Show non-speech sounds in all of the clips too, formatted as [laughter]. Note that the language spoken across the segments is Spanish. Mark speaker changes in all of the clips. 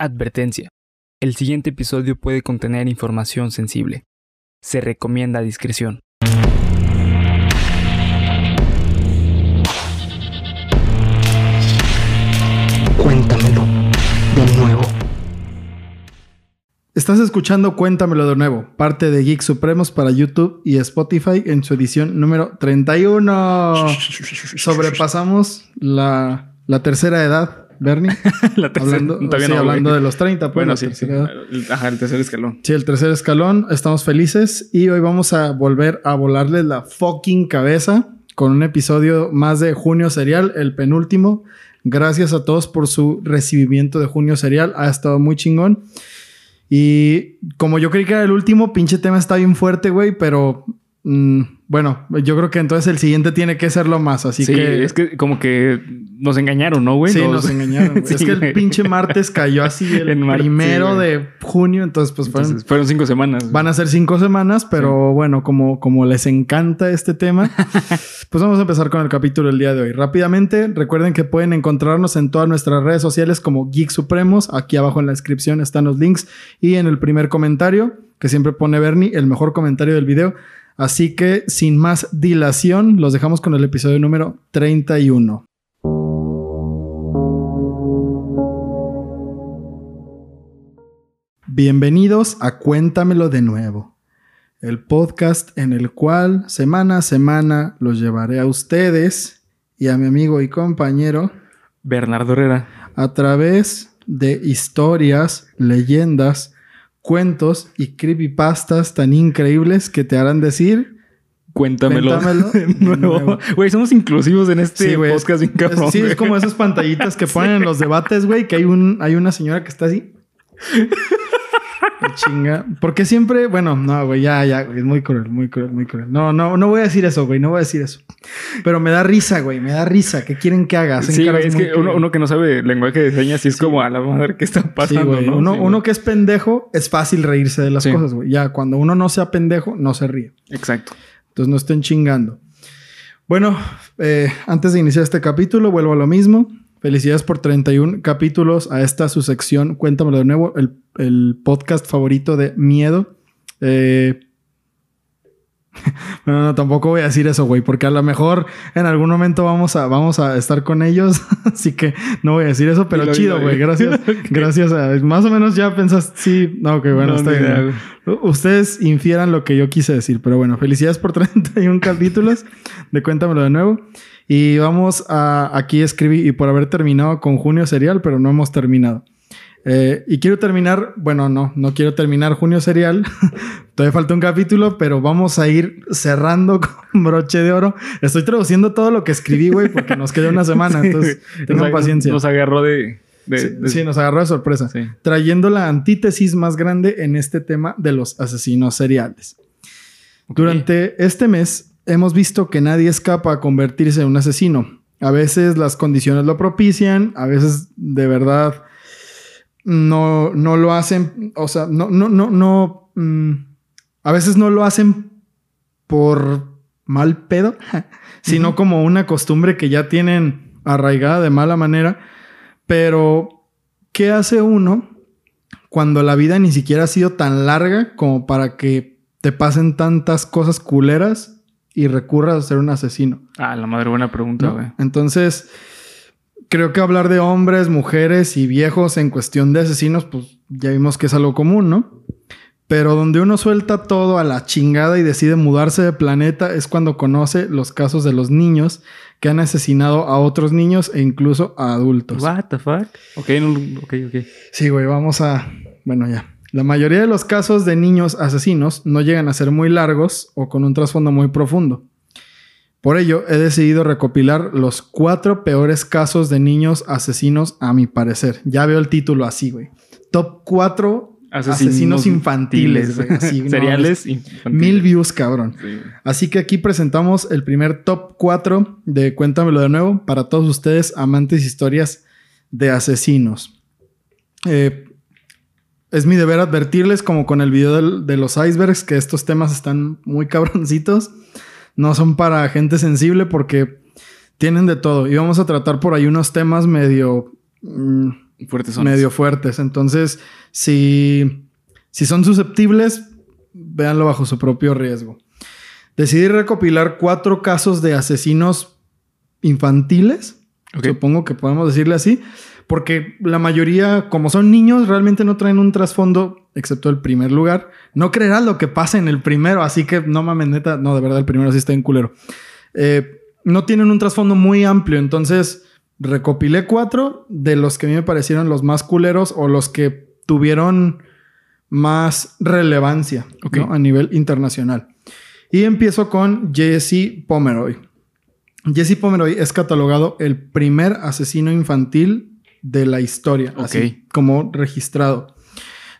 Speaker 1: Advertencia. El siguiente episodio puede contener información sensible. Se recomienda discreción.
Speaker 2: Cuéntamelo de nuevo.
Speaker 3: Estás escuchando Cuéntamelo de nuevo, parte de Geek Supremos para YouTube y Spotify en su edición número 31. [laughs] Sobrepasamos la, la tercera edad, Bernie. [laughs]
Speaker 1: La tercera-
Speaker 3: hablando
Speaker 1: todavía
Speaker 3: sí,
Speaker 1: no, güey.
Speaker 3: hablando de los 30, pues,
Speaker 1: Bueno, sí, Ajá, el tercer escalón.
Speaker 3: Sí, el tercer escalón. Estamos felices y hoy vamos a volver a volarles la fucking cabeza con un episodio más de Junio Serial, el penúltimo. Gracias a todos por su recibimiento de Junio Serial. Ha estado muy chingón. Y como yo creí que era el último, pinche tema está bien fuerte, güey, pero mm, bueno, yo creo que entonces el siguiente tiene que serlo más. Así
Speaker 1: sí,
Speaker 3: que
Speaker 1: es que como que nos engañaron, ¿no, güey?
Speaker 3: Sí,
Speaker 1: Nos-
Speaker 3: nos engañaron.
Speaker 1: Sí, [laughs]
Speaker 3: es que el pinche martes cayó así [laughs] el
Speaker 1: mar-
Speaker 3: primero
Speaker 1: sí,
Speaker 3: de junio, entonces pues fueron
Speaker 1: Entonces, fueron cinco semanas.
Speaker 3: Van a ser cinco semanas, pero bueno, como, como les encanta este tema, [laughs] pues vamos a empezar con el capítulo del día de hoy. Rápidamente, recuerden que pueden encontrarnos en todas nuestras redes sociales como Geek Supremos. Aquí abajo en la descripción están los links y en el primer comentario, que siempre pone Bernie, el mejor comentario del video. Así que sin más dilación, los dejamos con el episodio número 31. Bienvenidos a Cuéntamelo de nuevo, el podcast en el cual semana a semana los llevaré a ustedes y a mi amigo y compañero
Speaker 1: Bernardo Herrera.
Speaker 3: a través de historias, leyendas, cuentos y creepypastas tan increíbles que te harán decir
Speaker 1: Cuéntamelo,
Speaker 3: Cuéntamelo [laughs]
Speaker 1: de nuevo. Güey, somos inclusivos en este
Speaker 3: Sí,
Speaker 1: podcast bien cabrón.
Speaker 3: sí, es como esas pantallitas que [laughs] ponen en los debates, güey, que hay un hay una señora que está así. [laughs] [laughs] Chinga. Porque siempre, bueno, no, güey, ya, ya, güey, es muy cruel, muy cruel, muy cruel. No, no, no voy a decir eso, güey, no voy a decir eso. Pero me da risa, güey, me da risa. ¿Qué quieren que haga? Hacen
Speaker 1: Sí, güey, es que uno, que no sabe lenguaje de señas, sí es como a la madre que está
Speaker 3: Sí,
Speaker 1: pasando,
Speaker 3: güey.
Speaker 1: ¿no?
Speaker 3: Uno,
Speaker 1: Sí,
Speaker 3: uno
Speaker 1: güey.
Speaker 3: que es pendejo, es fácil reírse de las cosas, güey. Ya, cuando uno no sea pendejo, no se ríe.
Speaker 1: Exacto.
Speaker 3: Entonces no estén chingando. Bueno, eh, antes de iniciar este capítulo, vuelvo a lo mismo. Felicidades por 31 capítulos a esta su sección. Cuéntamelo de nuevo, el, el podcast favorito de miedo. Eh, [laughs] bueno, no, tampoco voy a decir eso, güey, porque a lo mejor en algún momento vamos a, vamos a estar con ellos. [laughs] Así que no voy a decir eso, pero chido, güey. Gracias. [laughs] Gracias a. Más o menos ya pensas, sí, no, que bueno,
Speaker 1: No,
Speaker 3: está bien.
Speaker 1: idea,
Speaker 3: Ustedes infieran lo que yo quise decir, pero bueno, felicidades por 31 capítulos de Cuéntamelo de nuevo. Y vamos a aquí escribir, y por haber terminado con Junio Serial, pero no hemos terminado. Eh, y quiero terminar, bueno, no, no quiero terminar Junio Serial. [laughs] Todavía falta un capítulo, pero vamos a ir cerrando [laughs] con broche de oro. Estoy traduciendo todo lo que escribí, güey, porque nos queda una semana, [laughs]
Speaker 1: Sí,
Speaker 3: entonces tengan paciencia.
Speaker 1: Nos agarró de... de-
Speaker 3: Sí,
Speaker 1: de-
Speaker 3: sí, nos agarró de sorpresa
Speaker 1: sí.
Speaker 3: trayendo la antítesis más grande en este tema de los asesinos seriales. Durante este mes hemos visto que nadie escapa a convertirse en un asesino. A veces las condiciones lo propician, a veces de verdad no, no lo hacen, o sea, no, no, no, no, mm, a veces no lo hacen por mal pedo, [laughs] sino como una costumbre que ya tienen arraigada de mala manera. Pero, ¿qué hace uno cuando la vida ni siquiera ha sido tan larga como para que te pasen tantas cosas culeras y recurras a ser un asesino?
Speaker 1: Ah, la madre, buena pregunta,
Speaker 3: ¿no?
Speaker 1: güey.
Speaker 3: Entonces, creo que hablar de hombres, mujeres y viejos en cuestión de asesinos, pues ya vimos que es algo común, ¿no? Pero donde uno suelta todo a la chingada y decide mudarse de planeta es cuando conoce los casos de los niños que han asesinado a otros niños e incluso a adultos.
Speaker 1: What the fuck? Ok, no, ok, ok.
Speaker 3: Sí, güey, vamos a... Bueno, ya. La mayoría de los casos de niños asesinos no llegan a ser muy largos o con un trasfondo muy profundo. Por ello, he decidido recopilar los cuatro peores casos de niños asesinos a mi parecer. Ya veo el título así, güey. Top 4 asesinos, infantiles, güey. [laughs] Así, no,
Speaker 1: Seriales infantiles.
Speaker 3: Mil views, cabrón.
Speaker 1: Sí.
Speaker 3: Así que aquí presentamos el primer top 4 de Cuéntamelo de nuevo para todos ustedes amantes historias de asesinos. Eh, es mi deber advertirles, como con el video del- de los icebergs, que estos temas están muy cabroncitos. No son para gente sensible porque tienen de todo. Y vamos a tratar por ahí unos temas medio... mm,
Speaker 1: Fuertes son.
Speaker 3: medio fuertes. Entonces, si, si son susceptibles, véanlo bajo su propio riesgo. Decidí recopilar cuatro casos de asesinos infantiles. Supongo que podemos decirle así. Porque la mayoría, como son niños, realmente no traen un trasfondo, excepto el primer lugar. No creerás lo que pasa en el primero, así que no mames, neta. No, de verdad, el primero sí está en culero. Eh, no tienen un trasfondo muy amplio, entonces recopilé cuatro de los que a mí me parecieron los más culeros o los que tuvieron más relevancia a nivel internacional. Y empiezo con Jesse Pomeroy. Jesse Pomeroy es catalogado el primer asesino infantil de la historia, así como registrado.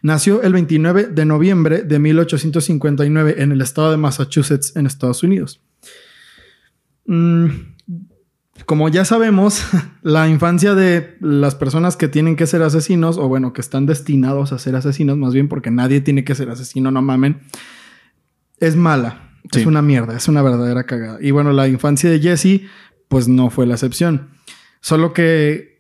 Speaker 3: Nació el 29 de noviembre de 1859 en el estado de Massachusetts, en Estados Unidos. Mm, como ya sabemos, [laughs] la infancia de las personas que tienen que ser asesinos, o bueno, que están destinados a ser asesinos, más bien porque nadie tiene que ser asesino, no mamen, es mala.
Speaker 1: Sí.
Speaker 3: Es una mierda, es una verdadera cagada. Y bueno, la infancia de Jesse, pues no fue la excepción. Solo que,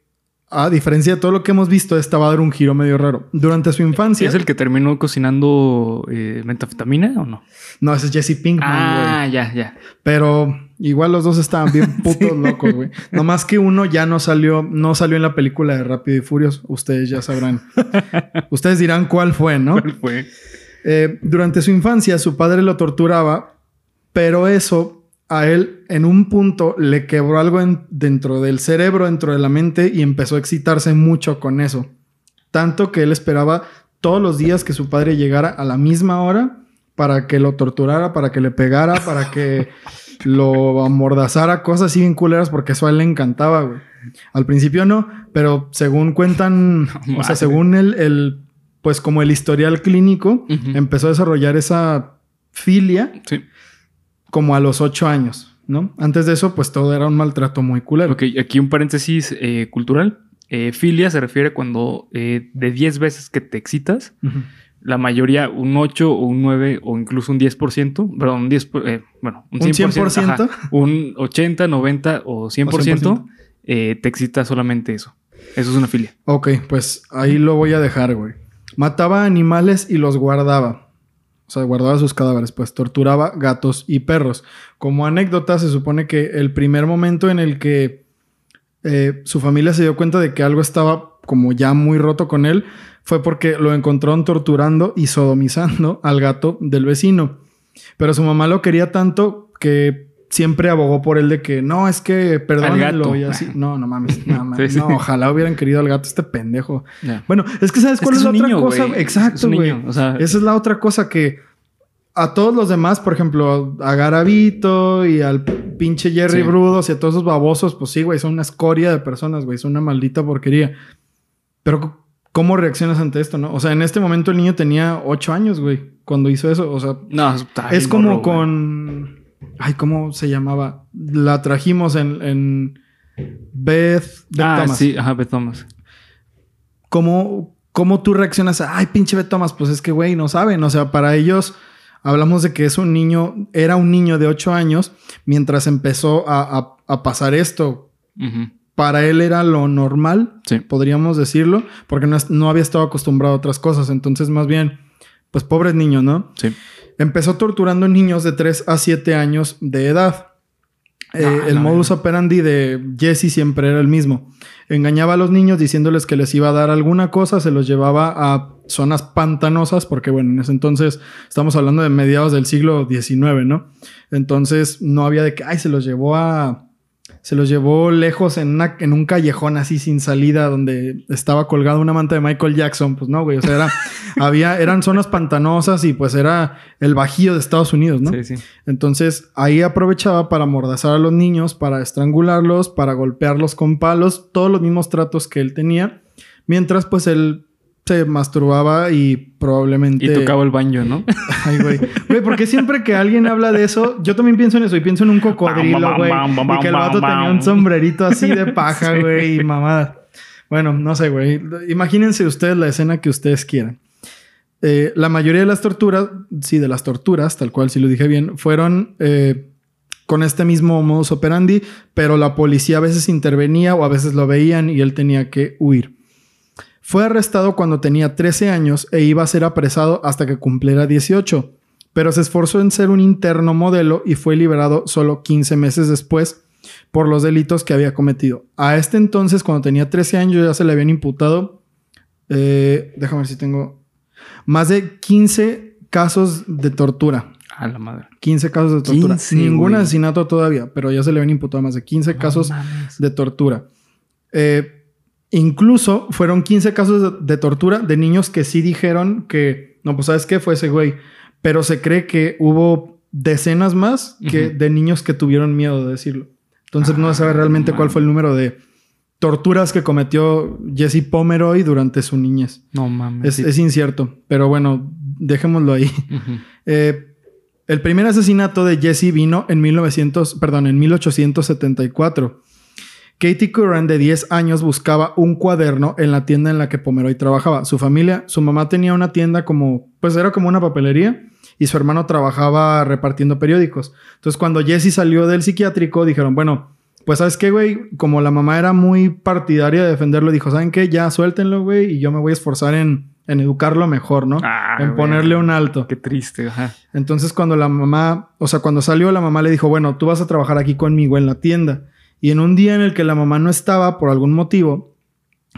Speaker 3: a diferencia de todo lo que hemos visto, esta va a dar un giro medio raro. Durante su infancia.
Speaker 1: ¿Es el que terminó cocinando eh, metafetamina o no?
Speaker 3: No, ese es Jesse Pinkman.
Speaker 1: Ah, ya, ya.
Speaker 3: Pero igual los dos estaban bien [laughs] putos locos, güey. Nomás que uno ya no salió, no salió en la película de Rápido y Furios. Ustedes ya sabrán. [laughs] Ustedes dirán cuál fue, ¿no?
Speaker 1: ¿Cuál fue?
Speaker 3: Eh, durante su infancia, su padre lo torturaba, pero eso a él en un punto le quebró algo en- dentro del cerebro, dentro de la mente y empezó a excitarse mucho con eso. Tanto que él esperaba todos los días que su padre llegara a la misma hora para que lo torturara, para que le pegara, para que [laughs] lo amordazara, cosas así bien culeras, porque eso a él le encantaba, güey. Al principio no, pero según cuentan, [laughs] o sea, según el, el, pues como el historial clínico, empezó a desarrollar esa filia
Speaker 1: Sí.
Speaker 3: Como a los ocho años, ¿no? Antes de eso, pues todo era un maltrato muy culero.
Speaker 1: Ok, aquí un paréntesis eh, cultural. Eh, filia se refiere cuando eh, de 10 veces que te excitas, la mayoría, un 8 o un 9 o incluso un 10%, perdón, un 10, por- eh, bueno, un
Speaker 3: ¿Un
Speaker 1: 100%,
Speaker 3: 100%?
Speaker 1: ajá, un 80, 90 o 100%,
Speaker 3: O 100%.
Speaker 1: eh, te excita solamente eso. Eso es una filia.
Speaker 3: Ok, pues ahí lo voy a dejar, güey. Mataba animales y los guardaba. O sea, guardaba sus cadáveres, pues torturaba gatos y perros. Como anécdota, se supone que el primer momento en el que eh, su familia se dio cuenta de que algo estaba como ya muy roto con él fue porque lo encontraron torturando y sodomizando al gato del vecino. Pero su mamá lo quería tanto que siempre abogó por él de que no, es que perdónenlo y así. [laughs] No, no mames, no, mames,
Speaker 1: Sí, sí.
Speaker 3: no, ojalá hubieran querido al gato este pendejo.
Speaker 1: Ya.
Speaker 3: Bueno, es que sabes
Speaker 1: Es
Speaker 3: cuál
Speaker 1: que
Speaker 3: es,
Speaker 1: es
Speaker 3: la
Speaker 1: un
Speaker 3: otra
Speaker 1: niño,
Speaker 3: cosa.
Speaker 1: Es
Speaker 3: Exacto, güey.
Speaker 1: niño, o sea-
Speaker 3: Esa es la otra cosa que a todos los demás, por ejemplo, a Garavito y al pinche Jerry
Speaker 1: Sí.
Speaker 3: Brudos y a todos esos babosos, pues sí, güey, son una escoria de personas, güey, son una maldita porquería. Pero ¿cómo reaccionas ante esto, no? O sea, en este momento el niño tenía ocho años, güey, cuando hizo eso. O sea,
Speaker 1: No,
Speaker 3: es como
Speaker 1: morro,
Speaker 3: con. Ay, ¿cómo se llamaba? La trajimos en, en Beth, Beth
Speaker 1: Ah,
Speaker 3: Thomas.
Speaker 1: sí, ajá, Beth Thomas.
Speaker 3: ¿Cómo, ¿Cómo tú reaccionas a, ay, pinche Beth Thomas? Pues es que, güey, no saben. O sea, para ellos hablamos de que es un niño, era un niño de ocho años mientras empezó a, a- a pasar esto. Para él era lo normal,
Speaker 1: Sí.
Speaker 3: podríamos decirlo, porque no, no había estado acostumbrado a otras cosas. Entonces, más bien, pues pobres niños, ¿no?
Speaker 1: Sí.
Speaker 3: Empezó torturando niños de 3 a 7 años de edad. Eh,
Speaker 1: Ah,
Speaker 3: el modus operandi de Jesse siempre era el mismo. Engañaba a los niños diciéndoles que les iba a dar alguna cosa, se los llevaba a zonas pantanosas, porque bueno, en ese entonces estamos hablando de mediados del siglo XIX, ¿no? Entonces no había de que, ay, se los llevó a... Se los llevó lejos en, una- en un callejón así sin salida donde estaba colgada una manta de Michael Jackson. Pues no, güey. O sea, era, [laughs] había, eran zonas pantanosas y pues era el bajío de Estados Unidos, ¿no?
Speaker 1: Sí, sí.
Speaker 3: Entonces ahí aprovechaba para amordazar a los niños, para estrangularlos, para golpearlos con palos, todos los mismos tratos que él tenía, mientras pues él se masturbaba y probablemente...
Speaker 1: Y tocaba el banjo, ¿no? [laughs]
Speaker 3: Ay, güey. Güey, porque siempre que alguien habla de eso, yo también pienso en eso y pienso en un cocodrilo, güey. Y que el vato tenía un sombrerito así de paja, [laughs]
Speaker 1: Sí.
Speaker 3: güey, y mamada. Bueno, no sé, güey. Imagínense ustedes la escena que ustedes quieran. Eh, la mayoría de las torturas, sí, de las torturas, tal cual, si lo dije bien, fueron eh, con este mismo modus operandi, pero la policía a veces intervenía o a veces lo veían y él tenía que huir. Fue arrestado cuando tenía 13 años e iba a ser apresado hasta que cumpliera 18, pero se esforzó en ser un interno modelo y fue liberado solo 15 meses después por los delitos que había cometido. A este entonces, cuando tenía 13 años, ya se le habían imputado, eh, déjame ver si tengo, más de 15 casos de tortura.
Speaker 1: A la madre.
Speaker 3: 15 casos de tortura.
Speaker 1: 15,
Speaker 3: Ningún
Speaker 1: güey.
Speaker 3: asesinato todavía, pero ya se le habían imputado más de 15 casos
Speaker 1: mames.
Speaker 3: de tortura. Eh, incluso fueron 15 casos de, tortura de niños que sí dijeron que, no, pues sabes qué, fue ese güey. Pero se cree que hubo decenas más que de niños que tuvieron miedo de decirlo. Entonces no se sabe
Speaker 1: Ah,
Speaker 3: realmente cuál fue el número de torturas que cometió Jesse Pomeroy durante su niñez.
Speaker 1: No mames.
Speaker 3: Es,
Speaker 1: sí.
Speaker 3: es incierto, pero bueno, dejémoslo ahí. [laughs] Eh, el primer asesinato de Jesse vino en 1900, perdón, en 1874. Katie Curran, de 10 años, buscaba un cuaderno en la tienda en la que Pomeroy trabajaba. Su familia, su mamá tenía una tienda como, pues era como una papelería y su hermano trabajaba repartiendo periódicos. Entonces, cuando Jesse salió del psiquiátrico, dijeron, bueno, pues sabes qué, güey, como la mamá era muy partidaria de defenderlo, dijo, ¿saben qué? Ya suéltenlo, güey, y yo me voy a esforzar en, en educarlo mejor, ¿no?
Speaker 1: Ah,
Speaker 3: en
Speaker 1: güey.
Speaker 3: ponerle un alto.
Speaker 1: Qué triste, ajá.
Speaker 3: Entonces cuando la mamá, o sea, cuando salió la mamá le dijo, bueno, tú vas a trabajar aquí conmigo en la tienda. Y en un día en el que la mamá no estaba por algún motivo,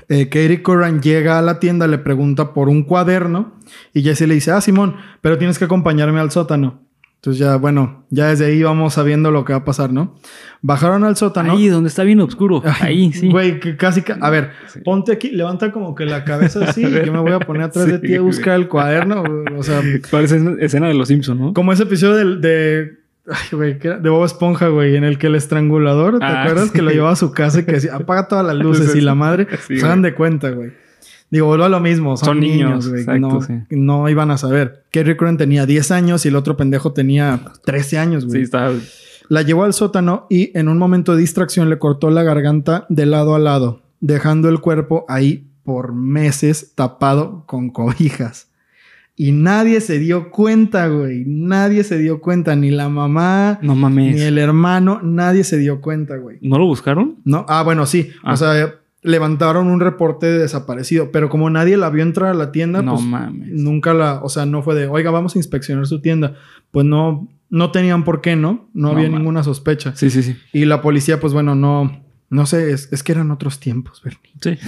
Speaker 3: eh, Katie Curran llega a la tienda, le pregunta por un cuaderno y Jesse le dice, ah, Simón, pero tienes que acompañarme al sótano. Entonces ya, bueno, ya desde ahí vamos sabiendo lo que va a pasar, ¿no? Bajaron al sótano.
Speaker 1: Ahí donde está bien oscuro.
Speaker 3: Ay,
Speaker 1: Ahí, sí.
Speaker 3: Güey, que casi... ca- A ver,
Speaker 1: Sí.
Speaker 3: ponte aquí, levanta como que la cabeza [laughs] así y yo me voy a poner atrás de ti a buscar el cuaderno. O sea, [laughs]
Speaker 1: Parece escena de los Simpsons, ¿no?
Speaker 3: como ese episodio del- de. Ay, güey, de Bob Esponja, güey, en el que el estrangulador, ¿te
Speaker 1: Ah,
Speaker 3: acuerdas?
Speaker 1: sí.
Speaker 3: Que lo llevaba a su casa y que decía, apaga todas las luces y la madre,
Speaker 1: Sí,
Speaker 3: se dan de cuenta, güey. Digo, vuelvo a lo mismo, son,
Speaker 1: Son
Speaker 3: niños, güey,
Speaker 1: exacto,
Speaker 3: no,
Speaker 1: sí.
Speaker 3: no iban a saber. Kerry Curran tenía 10 años y el otro pendejo tenía 13 años, güey.
Speaker 1: Sí, está.
Speaker 3: La llevó al sótano y en un momento de distracción le cortó la garganta de lado a lado, dejando el cuerpo ahí por meses tapado con cobijas. Y nadie se dio cuenta, güey. Nadie se dio cuenta. Ni la mamá,
Speaker 1: No mames.
Speaker 3: ni el hermano. Nadie se dio cuenta, güey.
Speaker 1: ¿No lo buscaron?
Speaker 3: No, ah, bueno, sí.
Speaker 1: Ah.
Speaker 3: O sea, levantaron un reporte de desaparecido. Pero como nadie la vio entrar a la tienda,
Speaker 1: No
Speaker 3: pues
Speaker 1: mames.
Speaker 3: nunca la... O sea, no fue de, oiga, vamos a inspeccionar su tienda. Pues no, no tenían por qué, ¿no? No,
Speaker 1: No
Speaker 3: había
Speaker 1: mames.
Speaker 3: ninguna sospecha.
Speaker 1: Sí, sí, sí.
Speaker 3: Y la policía, pues bueno, no... No sé, es, es que eran otros tiempos, Bernie.
Speaker 1: Sí.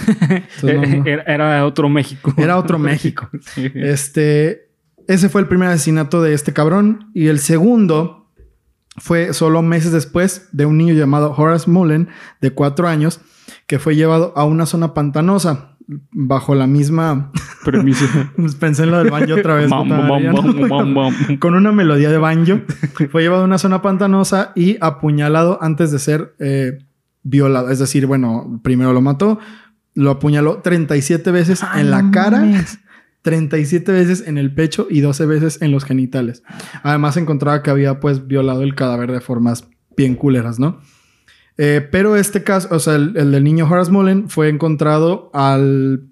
Speaker 3: no, no. [laughs]
Speaker 1: Era, era otro México.
Speaker 3: Era otro [laughs] México.
Speaker 1: Sí.
Speaker 3: Este, ese fue el primer asesinato de este cabrón. Y el segundo fue solo meses después de un niño llamado Horace Mullen, de cuatro años, que fue llevado a una zona pantanosa bajo la misma... [laughs]
Speaker 1: Permiso.
Speaker 3: Pensé en lo del banjo otra vez.
Speaker 1: Bam, bam, bam.
Speaker 3: con una melodía de banjo. Fue llevado a una zona pantanosa y apuñalado antes de ser eh, violado. Es decir, bueno, primero lo mató, lo apuñaló 37 veces
Speaker 1: Ay,
Speaker 3: en la
Speaker 1: no
Speaker 3: cara,
Speaker 1: mames.
Speaker 3: 37 veces en el pecho y 12 veces en los genitales. Además, se encontraba que había pues violado el cadáver de formas bien culeras, ¿no? Eh, pero este caso, o sea, el, el del niño Horace Mullen fue encontrado al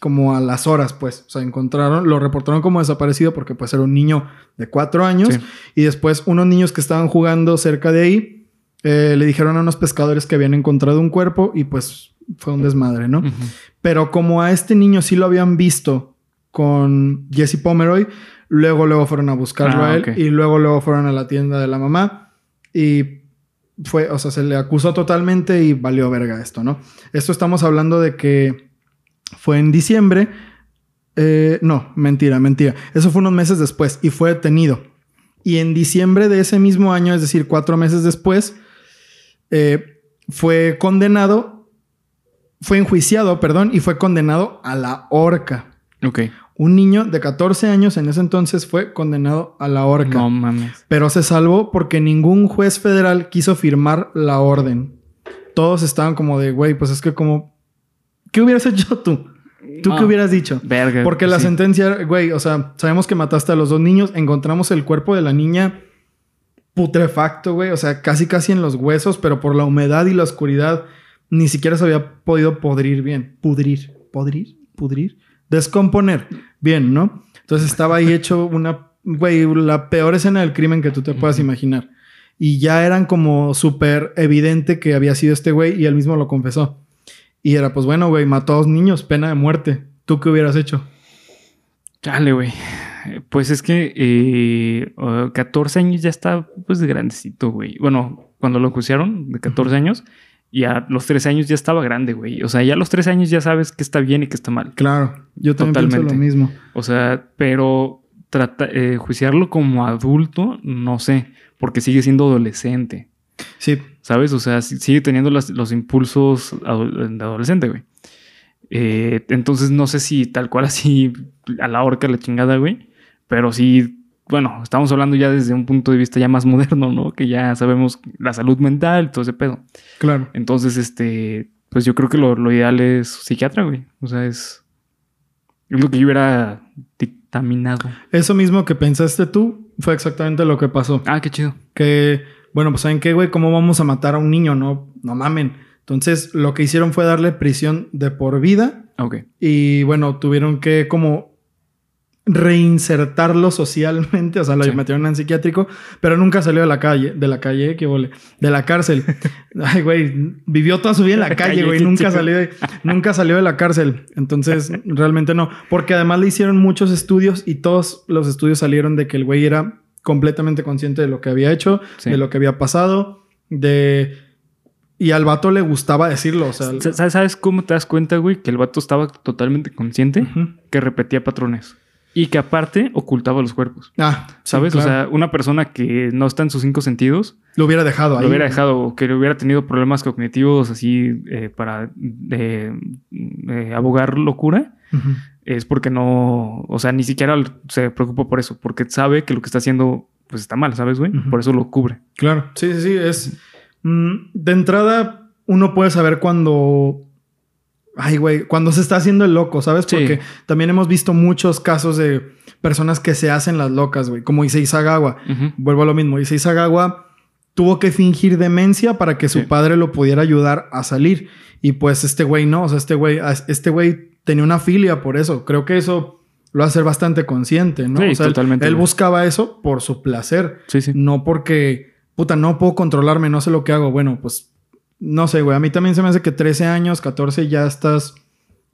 Speaker 3: como a las horas, pues. O sea, encontraron, lo reportaron como desaparecido porque pues era un niño de cuatro años.
Speaker 1: Sí.
Speaker 3: Y después unos niños que estaban jugando cerca de ahí eh, le dijeron a unos pescadores que habían encontrado un cuerpo y pues fue un desmadre, ¿no? Pero como a este niño sí lo habían visto con Jesse Pomeroy, luego luego fueron a buscarlo
Speaker 1: Ah,
Speaker 3: a él y luego luego fueron a la tienda de la mamá y fue, o sea, se le acusó totalmente y valió verga esto, ¿no? Esto estamos hablando de que fue en diciembre. Eh, no, mentira, mentira. Eso fue unos meses después y fue detenido. Y en diciembre de ese mismo año, es decir, cuatro meses después, eh, fue condenado, fue enjuiciado, perdón, y fue condenado a la horca.
Speaker 1: Ok.
Speaker 3: Un niño de 14 años en ese entonces fue condenado a la horca.
Speaker 1: No mames.
Speaker 3: Pero se salvó porque ningún juez federal quiso firmar la orden. Todos estaban como de, güey, pues es que como... ¿Qué hubieras [laughs] hecho tú? ¿Tú qué hubieras dicho?
Speaker 1: Verga.
Speaker 3: Porque la
Speaker 1: sí.
Speaker 3: sentencia, güey, o sea, sabemos que mataste a los dos niños, encontramos el cuerpo de la niña putrefacto, güey, o sea, casi casi en los huesos, pero por la humedad y la oscuridad ni siquiera se había podido podrir bien. Pudrir, podrir, pudrir, descomponer. Bien, ¿no? Entonces estaba ahí hecho una, güey, la peor escena del crimen que tú te puedas imaginar. Y ya eran como súper evidente que había sido este güey y él mismo lo confesó. Y era, pues bueno, güey, mató a dos niños, pena de muerte. ¿Tú qué hubieras hecho?
Speaker 1: Chale, güey. Pues es que eh, uh, 14 años ya está, pues, grandecito, güey. Bueno, cuando lo acusieron, de 14 años, y a los 13 años ya estaba grande, güey. O sea, ya a los 13 años ya sabes qué está bien y qué está mal.
Speaker 3: Claro, yo también pienso lo mismo.
Speaker 1: O sea, pero trata, eh, juiciarlo como adulto, no sé, porque sigue siendo adolescente.
Speaker 3: Sí.
Speaker 1: ¿Sabes? O sea, si- sigue teniendo las- los impulsos de adolescente, güey. Eh, entonces no sé si tal cual así a la horca la chingada, güey. Pero sí, bueno, estamos hablando ya desde un punto de vista ya más [laughs] moderno, ¿no? Que ya sabemos la salud mental, todo ese pedo.
Speaker 3: Claro.
Speaker 1: Entonces, este, pues yo creo que lo, lo ideal es psiquiatra, güey. O sea, es, es lo que yo hubiera dictaminado.
Speaker 3: Eso mismo que pensaste tú fue exactamente lo que pasó.
Speaker 1: Ah, qué chido.
Speaker 3: Que, bueno, pues ¿saben qué, güey? ¿Cómo vamos a matar a un niño? No, no mamen. Entonces, lo que hicieron fue darle prisión de por vida
Speaker 1: Ok.
Speaker 3: y, bueno, tuvieron que como reinsertarlo socialmente, o sea, lo
Speaker 1: Sí.
Speaker 3: metieron en psiquiátrico, pero nunca salió de la calle, de la calle, qué vole, de la cárcel. [laughs] Ay, güey, vivió toda su vida en la
Speaker 1: La
Speaker 3: calle, güey, nunca salió de, nunca salió de la cárcel. Entonces, [laughs] realmente no, porque además le hicieron muchos estudios y todos los estudios salieron de que el güey era completamente consciente de lo que había hecho,
Speaker 1: Sí.
Speaker 3: de lo que había pasado, de y al vato le gustaba decirlo, o sea,
Speaker 1: Sa- ¿Sabes cómo te das cuenta, güey? Que el vato estaba totalmente consciente, que repetía patrones y que aparte ocultaba los cuerpos.
Speaker 3: Ah, sí,
Speaker 1: ¿Sabes?
Speaker 3: claro.
Speaker 1: O sea, una persona que no está en sus cinco sentidos
Speaker 3: lo hubiera dejado ahí.
Speaker 1: lo hubiera dejado, o que hubiera tenido problemas cognitivos así eh, para eh, eh, abogar locura, es porque no, o sea, ni siquiera se preocupa por eso, porque sabe que lo que está haciendo pues está mal, ¿sabes, güey? Por eso lo cubre.
Speaker 3: Claro, sí, sí, sí. Es. mm, de entrada, uno puede saber cuando. Ay, güey, cuando se está haciendo el loco, ¿sabes?
Speaker 1: Sí.
Speaker 3: Porque también hemos visto muchos casos de personas que se hacen las locas, güey. Como Issei Sagawa. Vuelvo a lo mismo. Issei Sagawa tuvo que fingir demencia para que su
Speaker 1: Sí.
Speaker 3: padre lo pudiera ayudar a salir. Y pues este güey no. O sea, este güey, este güey tenía una filia por eso. Creo que eso lo hace bastante consciente, ¿no?
Speaker 1: Sí,
Speaker 3: o sea,
Speaker 1: totalmente,
Speaker 3: él buscaba eso por su placer.
Speaker 1: Sí, sí.
Speaker 3: No porque, puta, no puedo controlarme, no sé lo que hago. Bueno, pues, no sé, güey. A mí también se me hace que 13 años, 14 ya estás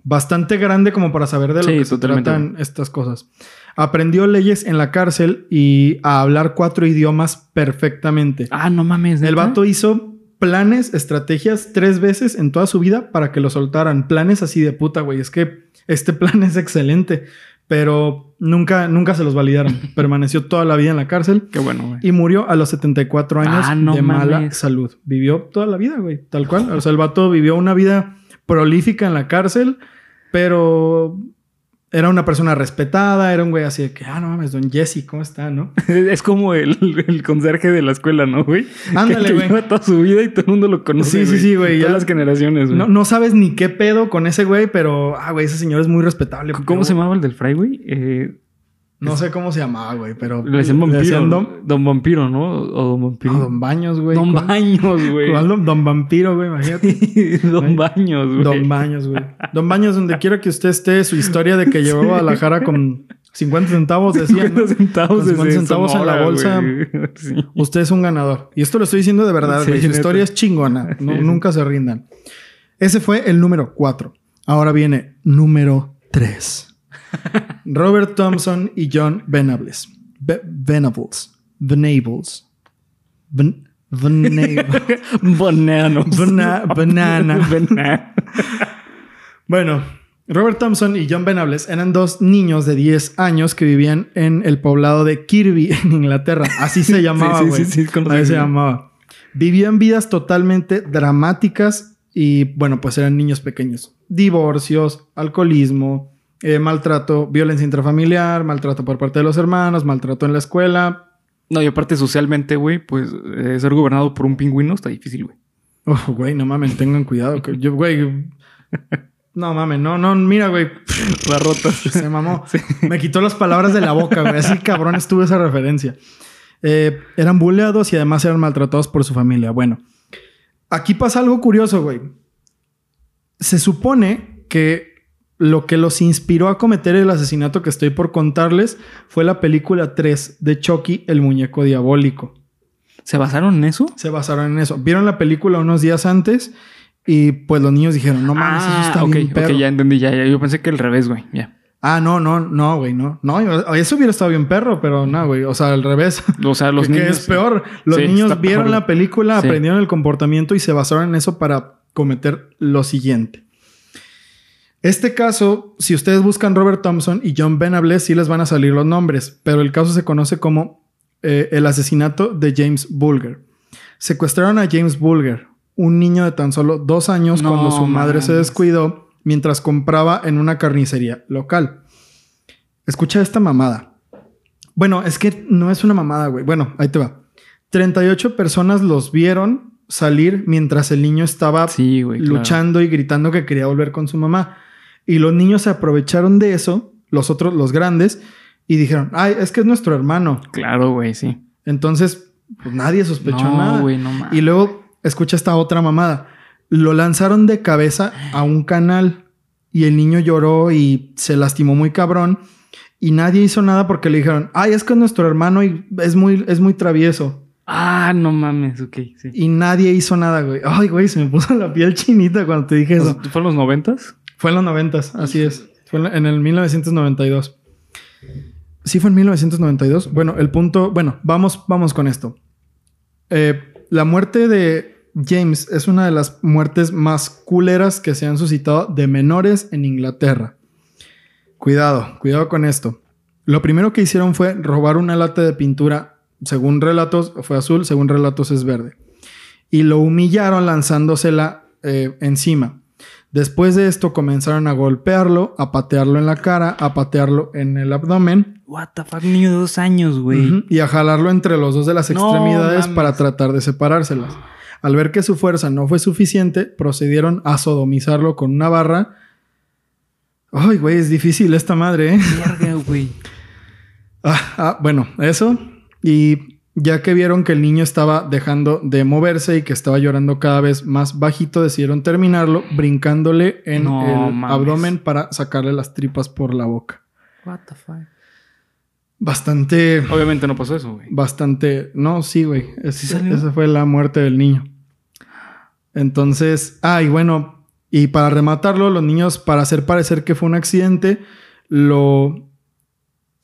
Speaker 3: bastante grande como para saber de lo
Speaker 1: Sí,
Speaker 3: que se tratan estas cosas. Aprendió leyes en la cárcel y a hablar cuatro idiomas perfectamente.
Speaker 1: Ah, no mames.
Speaker 3: El vato hizo planes, estrategias tres veces en toda su vida para que lo soltaran. Planes así de puta, güey. Es que este [laughs] plan es excelente, pero nunca, nunca se los validaron. [laughs] Permaneció toda la vida en la cárcel
Speaker 1: Qué bueno, güey.
Speaker 3: y murió a los 74 años
Speaker 1: Ah, no
Speaker 3: de mala salud. Vivió toda la vida, güey, tal cual. O sea, el vato vivió una vida prolífica en la cárcel, pero era una persona respetada, era un güey así de que, ah, no mames, don Jesse, ¿cómo está, no? [laughs]
Speaker 1: Es como el, el conserje de la escuela, ¿no, güey?
Speaker 3: Ándale,
Speaker 1: que,
Speaker 3: güey.
Speaker 1: lleva toda su vida y todo el mundo lo conoce.
Speaker 3: Sí, sí, sí, güey,
Speaker 1: Todas
Speaker 3: ya-
Speaker 1: las generaciones, güey.
Speaker 3: No, no sabes ni qué pedo con ese güey, pero, ah, güey, ese señor es muy respetable.
Speaker 1: ¿Cómo
Speaker 3: Pero-
Speaker 1: se llamaba el del Fry, güey? Eh,
Speaker 3: No sé cómo se llamaba, güey, pero...
Speaker 1: le decían vampiro.
Speaker 3: decían
Speaker 1: Don,
Speaker 3: Don,
Speaker 1: Vampiro, ¿no? O Don Vampiro.
Speaker 3: Ah, don Baños, güey.
Speaker 1: Don
Speaker 3: ¿Cuál-
Speaker 1: Baños, güey.
Speaker 3: cuál don, don Vampiro, güey, imagínate. [laughs]
Speaker 1: Don Baños, güey.
Speaker 3: Don Baños, güey. Don Baños, donde quiera que usted esté, su historia de que llevó a Guadalajara con 50 centavos, decía.
Speaker 1: 50 centavos,
Speaker 3: Con 50
Speaker 1: desde
Speaker 3: centavos en la bolsa. [laughs]
Speaker 1: Sí.
Speaker 3: Usted es un ganador. Y esto lo estoy diciendo de verdad,
Speaker 1: Sí,
Speaker 3: güey. Su historia es chingona. No-
Speaker 1: sí.
Speaker 3: Nunca se rindan. Ese fue el número 4. Ahora viene número 3. Robert Thompson y John Venables. Ve- Venables. Venables. Ven- Venables. [laughs]
Speaker 1: Bananos.
Speaker 3: Bana- banana. [laughs]
Speaker 1: Banana.
Speaker 3: Bueno, Robert Thompson y John Venables eran dos niños de 10 años que vivían en el poblado de Kirby, [laughs] en Inglaterra. Así se llamaba,
Speaker 1: Sí, sí, sí, sí.
Speaker 3: Así se llamaba. Vivían vidas totalmente dramáticas y, bueno, pues eran niños pequeños. Divorcios, alcoholismo, eh, maltrato, violencia intrafamiliar, maltrato por parte de los hermanos, maltrato en la escuela.
Speaker 1: No, y aparte socialmente, güey, pues eh, ser gobernado por un pingüino está difícil, güey.
Speaker 3: Oh, güey, no mames, tengan cuidado. que yo, güey... No mames, no, no, mira, güey. [laughs]
Speaker 1: La rota.
Speaker 3: Se mamó. [laughs] Me quitó las palabras de la boca, güey. Así cabrón estuvo esa referencia. Eh, eran buleados y además eran maltratados por su familia. Bueno, aquí pasa algo curioso, güey. Se supone que lo que los inspiró a cometer el asesinato que estoy por contarles fue la película 3 de Chucky, el muñeco diabólico.
Speaker 1: ¿Se basaron en eso?
Speaker 3: Se basaron en eso. Vieron la película unos días antes Y pues los niños dijeron, no mames, eso está
Speaker 1: Ah, ok,
Speaker 3: bien
Speaker 1: ok,
Speaker 3: perro.
Speaker 1: ya entendí, ya, ya. Yo pensé que al revés, güey. Ya.
Speaker 3: Ah, no, no, no, güey, no. No, eso hubiera estado bien perro, pero no, güey. O sea, al revés.
Speaker 1: O sea, los
Speaker 3: que, [laughs] que
Speaker 1: niños.
Speaker 3: es peor. Los
Speaker 1: Sí,
Speaker 3: niños vieron
Speaker 1: peor.
Speaker 3: la película,
Speaker 1: Sí.
Speaker 3: aprendieron el comportamiento y se basaron en eso para cometer lo siguiente. Este caso, si ustedes buscan Robert Thompson y John Venables, sí les van a salir los nombres, pero el caso se conoce como eh, el asesinato de James Bulger. Secuestraron a James Bulger, un niño de tan solo dos años,
Speaker 1: No
Speaker 3: cuando su madre se descuidó mientras compraba en una carnicería local. Escucha esta mamada. Bueno, es que no es una mamada, güey. Bueno, ahí te va. 38 personas los vieron salir mientras el niño estaba
Speaker 1: Sí, güey. claro.
Speaker 3: luchando y gritando que quería volver con su mamá. Y los niños se aprovecharon de eso, los otros, los grandes, y dijeron, ay, es que es nuestro hermano.
Speaker 1: Claro, güey, sí.
Speaker 3: Entonces, pues nadie sospechó
Speaker 1: no,
Speaker 3: nada.
Speaker 1: güey, no.
Speaker 3: Y luego, escucha esta otra mamada. Lo lanzaron de cabeza a un canal y el niño lloró y se lastimó muy cabrón. Y nadie hizo nada porque le dijeron, ay, es que es nuestro hermano y es muy, es muy travieso.
Speaker 1: Ah, no mames, ok, sí.
Speaker 3: Y nadie hizo nada, güey. Ay, güey, se me puso la piel chinita cuando te dije eso.
Speaker 1: ¿Fue en los noventas?
Speaker 3: Fue en los noventas, así es. Fue en el 1992. ¿Sí fue en 1992? Bueno, el punto... Bueno, vamos, vamos con esto. Eh, la muerte de James es una de las muertes más culeras que se han suscitado de menores en Inglaterra. Cuidado, cuidado con esto. Lo primero que hicieron fue robar una lata de pintura. Según relatos fue azul, según relatos es verde. Y lo humillaron lanzándosela eh, encima. Después de esto comenzaron a golpearlo, a patearlo en la cara, a patearlo en el abdomen
Speaker 1: What the fuck, niño de dos años, güey.
Speaker 3: y a jalarlo entre los dos de las
Speaker 1: No
Speaker 3: extremidades
Speaker 1: mames.
Speaker 3: para tratar de separárselas. Al ver que su fuerza no fue suficiente, procedieron a sodomizarlo con una barra. Ay, güey, es difícil esta madre, ¿eh?
Speaker 1: Verga, güey. [laughs]
Speaker 3: Ah, ah, bueno, eso. Y ya que vieron que el niño estaba dejando de moverse y que estaba llorando cada vez más bajito, decidieron terminarlo brincándole en
Speaker 1: No
Speaker 3: el
Speaker 1: mames.
Speaker 3: abdomen para sacarle las tripas por la boca.
Speaker 1: What the fuck.
Speaker 3: Bastante,
Speaker 1: Obviamente no pasó eso, güey.
Speaker 3: bastante. No, sí, güey. Es-
Speaker 1: ¿Sí salió?
Speaker 3: esa fue la muerte del niño. Entonces, ah, y bueno, y para rematarlo, los niños, para hacer parecer que fue un accidente, lo.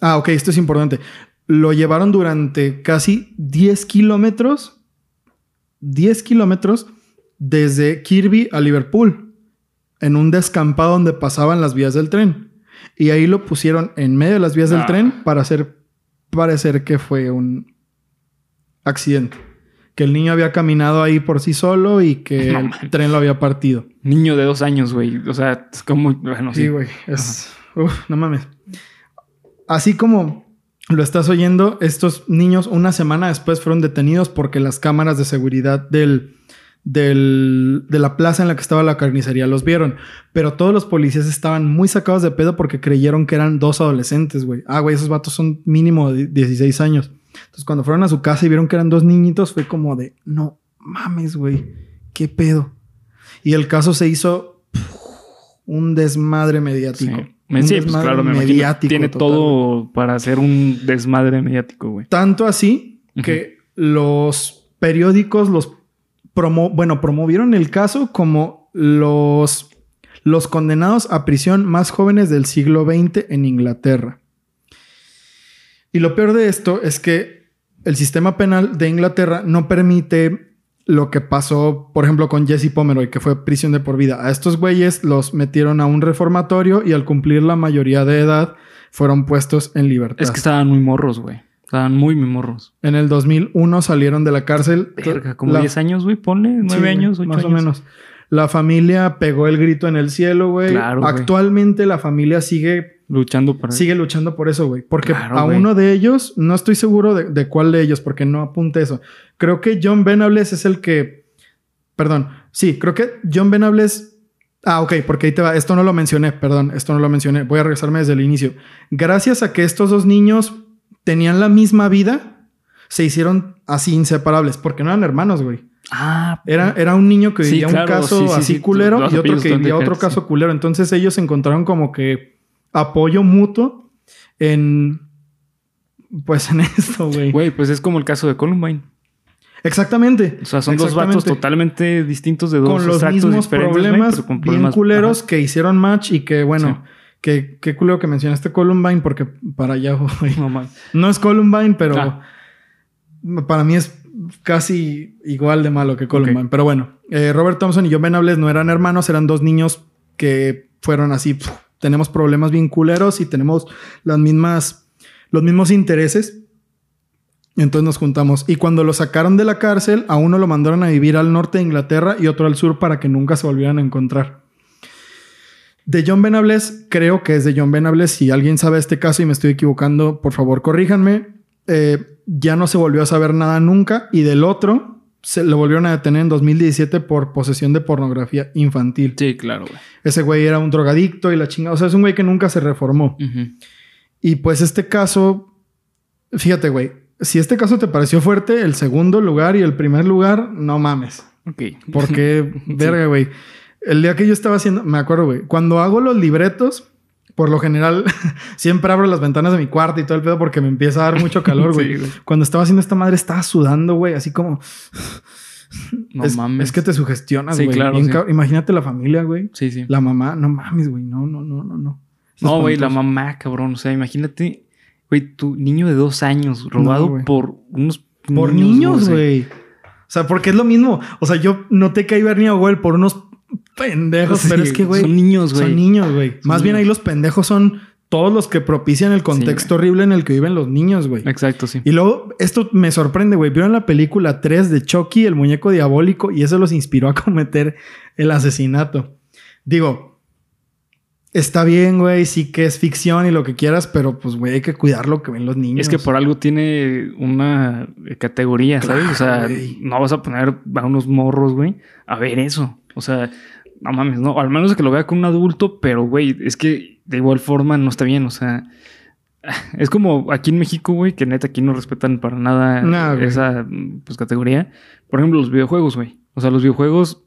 Speaker 3: Ah, ok, esto es importante. Lo llevaron durante casi 10 kilómetros. 10 kilómetros desde Kirby a Liverpool. En un descampado donde pasaban las vías del tren. Y ahí lo pusieron en medio de las vías del
Speaker 1: Ah.
Speaker 3: tren para hacer parecer que fue un accidente. Que el niño había caminado ahí por sí solo y que
Speaker 1: No
Speaker 3: el tren lo había partido.
Speaker 1: Niño de dos años, güey. O sea, es como. Bueno, sí.
Speaker 3: Sí, güey. Es. Uf, no mames. Así como lo estás oyendo, estos niños una semana después fueron detenidos porque las cámaras de seguridad del, del- de la plaza en la que estaba la carnicería los vieron. Pero todos los policías estaban muy sacados de pedo porque creyeron que eran dos adolescentes, güey. Ah, güey, esos vatos son mínimo de 16 años. Entonces, cuando fueron a su casa y vieron que eran dos niñitos, fue como de, no mames, güey, qué pedo. Y el caso se hizo un desmadre mediático.
Speaker 1: Sí.
Speaker 3: Un
Speaker 1: Sí, pues claro, me
Speaker 3: mediático
Speaker 1: Tiene
Speaker 3: total,
Speaker 1: todo para hacer un desmadre mediático, güey.
Speaker 3: Tanto así que los periódicos los promo bueno, promovieron el caso como los, los condenados a prisión más jóvenes del siglo XX en Inglaterra. Y lo peor de esto es que el sistema penal de Inglaterra no permite lo que pasó, por ejemplo, con Jesse Pomeroy, que fue prisión de por vida. A estos güeyes los metieron a un reformatorio y al cumplir la mayoría de edad fueron puestos en libertad.
Speaker 1: Es que estaban muy morros, güey. Estaban muy, muy morros.
Speaker 3: En el 2001 salieron de la cárcel.
Speaker 1: Verga, como
Speaker 3: La-
Speaker 1: 10 años, güey, ponle. 9
Speaker 3: Sí,
Speaker 1: años, 8
Speaker 3: más
Speaker 1: años.
Speaker 3: o menos. La familia pegó el grito en el cielo, güey.
Speaker 1: Claro.
Speaker 3: Actualmente la familia sigue,
Speaker 1: Luchando para.
Speaker 3: sigue luchando por eso, güey. Porque
Speaker 1: Claro,
Speaker 3: a uno de ellos, no estoy seguro de, de cuál de ellos, porque no apunte eso. Creo que John Venables es el que. Perdón. Sí, creo que John Venables. Ah, ok, porque ahí te va. Esto no lo mencioné, perdón, esto no lo mencioné. Voy a regresarme desde el inicio. Gracias a que estos dos niños tenían la misma vida, se hicieron así inseparables, porque no eran hermanos, güey.
Speaker 1: Ah,
Speaker 3: Era, era un niño que
Speaker 1: Sí,
Speaker 3: vivía
Speaker 1: claro,
Speaker 3: un caso
Speaker 1: sí, sí,
Speaker 3: así
Speaker 1: sí.
Speaker 3: culero y otro que vivía otro caso culero. Entonces ellos encontraron como que apoyo mutuo en... Pues en [laughs] esto, güey.
Speaker 1: güey, pues es como el caso de Columbine.
Speaker 3: Exactamente.
Speaker 1: O sea, son dos vatos totalmente distintos de dos
Speaker 3: Con los mismos
Speaker 1: güey,
Speaker 3: problemas
Speaker 1: con
Speaker 3: bien
Speaker 1: problemas-
Speaker 3: culeros
Speaker 1: Ajá.
Speaker 3: que hicieron match y que, bueno,
Speaker 1: Sí.
Speaker 3: que qué culero que mencionaste Columbine porque para allá voy.
Speaker 1: No.
Speaker 3: No es Columbine, pero
Speaker 1: Ah.
Speaker 3: para mí es casi igual de malo que Columbine. Pero bueno, eh, Robert Thompson y John Venables no eran hermanos, eran dos niños que fueron así. Tenemos problemas bien culeros y tenemos mismas, los mismos intereses. Entonces nos juntamos. Y cuando lo sacaron de la cárcel, a uno lo mandaron a vivir al norte de Inglaterra y otro al sur para que nunca se volvieran a encontrar. De John Venables, creo que es de John Venables. Si alguien sabe este caso y me estoy equivocando, por favor corríjanme. Eh, ya no se volvió a saber nada nunca. Y del otro, se lo volvieron a detener en 2017 por posesión de pornografía infantil.
Speaker 1: Sí, claro, güey.
Speaker 3: Ese güey era un drogadicto y la chingada. O sea, es un güey que nunca se reformó.
Speaker 1: Ujú.
Speaker 3: Y pues este caso, fíjate, güey, si este caso te pareció fuerte, el segundo lugar y el primer lugar, no mames.
Speaker 1: Ok.
Speaker 3: Porque, [laughs] verga, güey. El día que yo estaba haciendo, me acuerdo, güey, cuando hago los libretos, por lo general, [laughs] siempre abro las ventanas de mi cuarto y todo el pedo porque me empieza a dar mucho [laughs] calor, güey.
Speaker 1: Sí.
Speaker 3: Cuando estaba haciendo esta madre, estaba sudando, güey, así como.
Speaker 1: No
Speaker 3: es,
Speaker 1: mames.
Speaker 3: es que te sugestionas,
Speaker 1: Sí,
Speaker 3: güey.
Speaker 1: claro, sí.
Speaker 3: cab- Imagínate la familia, güey.
Speaker 1: Sí, sí.
Speaker 3: La mamá, no mames, güey. No, no, no, no, no. Es
Speaker 1: No, güey, la mamá, cabrón. O sea, imagínate, güey, tu niño de dos años robado por unos
Speaker 3: Por niños, güey. O sea, porque es lo mismo. O sea, yo noté que hay Bernie güey, por unos pendejos,
Speaker 1: Sí,
Speaker 3: pero es que, güey.
Speaker 1: Son niños, güey.
Speaker 3: Son niños, güey. Más bien ahí los pendejos son todos los que propician el contexto horrible en el que viven los niños, güey.
Speaker 1: Exacto, sí.
Speaker 3: Y luego, esto me sorprende, güey. Vieron la película 3 de Chucky, el muñeco diabólico, y eso los inspiró a [laughs] cometer el asesinato. Digo, está bien, güey, sí que es ficción y lo que quieras, pero pues, güey, hay que cuidar lo que ven los niños.
Speaker 1: Es que por algo tiene una categoría, ¿sabes? o sea, no vas a poner a unos morros, güey, a ver eso. O sea, no mames, no. Al menos que lo vea con un adulto, pero, güey, es que de igual forma no está bien. O sea, [laughs] es como aquí en México, güey, que neta aquí no respetan para nada
Speaker 3: No,
Speaker 1: esa pues, categoría. Por ejemplo, los videojuegos, güey. O sea, los videojuegos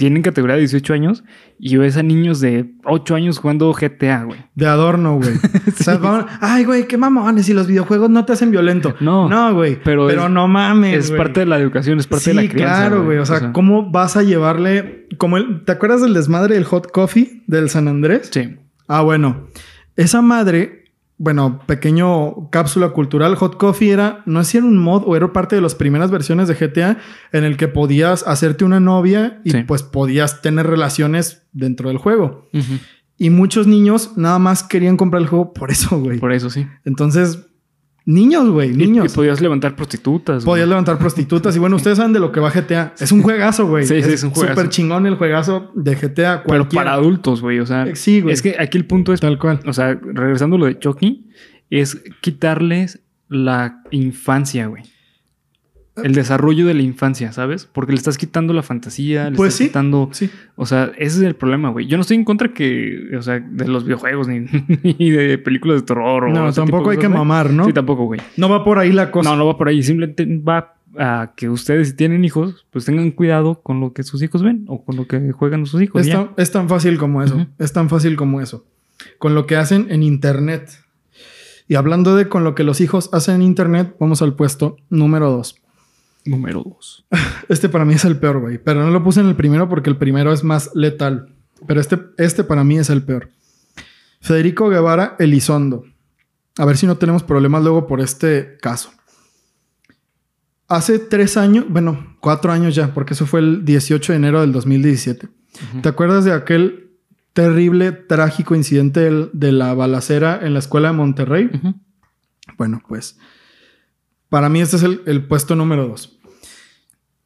Speaker 1: tienen categoría de 18 años y ves a niños de 8 años jugando GTA, güey.
Speaker 3: De adorno, güey. [laughs] O sea, vamos- ay, güey, qué mamones. Y los videojuegos no te hacen violento.
Speaker 1: No.
Speaker 3: No, güey.
Speaker 1: Pero
Speaker 3: Pero,
Speaker 1: es-
Speaker 3: no mames.
Speaker 1: Es
Speaker 3: güey.
Speaker 1: parte de la educación, es parte
Speaker 3: sí,
Speaker 1: de la crianza.
Speaker 3: claro, güey. O sea, ¿cómo vas a llevarle. Como el, ¿Te acuerdas del desmadre del hot coffee del San Andrés?
Speaker 1: Sí.
Speaker 3: Ah, bueno. Esa madre, bueno, pequeño cápsula cultural, Hot Coffee era, no sé si era un mod o era parte de las primeras versiones de GTA en el que podías hacerte una novia y
Speaker 1: Sí.
Speaker 3: pues podías tener relaciones dentro del juego. Y muchos niños nada más querían comprar el juego por eso, güey.
Speaker 1: Por eso sí.
Speaker 3: Entonces, niños, güey, niños.
Speaker 1: Y, podías levantar prostitutas.
Speaker 3: Podías levantar prostitutas. Y bueno, ustedes saben de lo que va GTA. Es un juegazo, güey.
Speaker 1: Sí, sí, es un juegazo.
Speaker 3: Súper chingón el juegazo de GTA.
Speaker 1: Pero para adultos, güey. O sea,
Speaker 3: Eh, Sí, güey.
Speaker 1: es que aquí el punto es,
Speaker 3: Tal cual.
Speaker 1: o sea, regresando a lo de Chucky, es quitarles la infancia, güey. El desarrollo de la infancia, ¿sabes? Porque le estás quitando la fantasía, le
Speaker 3: Pues
Speaker 1: estás
Speaker 3: sí.
Speaker 1: quitando...
Speaker 3: Sí.
Speaker 1: O sea, ese es el problema, güey. Yo no estoy en contra que, o sea, de los videojuegos ni, [laughs] ni de películas de terror. o
Speaker 3: No,
Speaker 1: ese tipo
Speaker 3: tampoco hay que mamar, ¿no?
Speaker 1: Sí, tampoco, güey.
Speaker 3: No va por ahí la cosa.
Speaker 1: No, no va por ahí. Simplemente va a que ustedes, si tienen hijos, pues tengan cuidado con lo que sus hijos ven o con lo que juegan sus hijos.
Speaker 3: Es tan, es tan fácil como eso. Es tan fácil como eso. Con lo que hacen en Internet. Y hablando de con lo que los hijos hacen en Internet, vamos al puesto número dos.
Speaker 1: Número dos. [laughs]
Speaker 3: Este para mí es el peor, güey. Pero no lo puse en el primero porque el primero es más letal. Pero este, este para mí es el peor. Federico Guevara Elizondo. A ver si no tenemos problemas luego por este caso. Hace tres años, bueno, cuatro años ya, porque eso fue el 18 de enero del 2017. ¿Te acuerdas de aquel terrible, trágico incidente de la balacera en la escuela de Monterrey? Bueno, pues para mí este es el, el puesto número dos.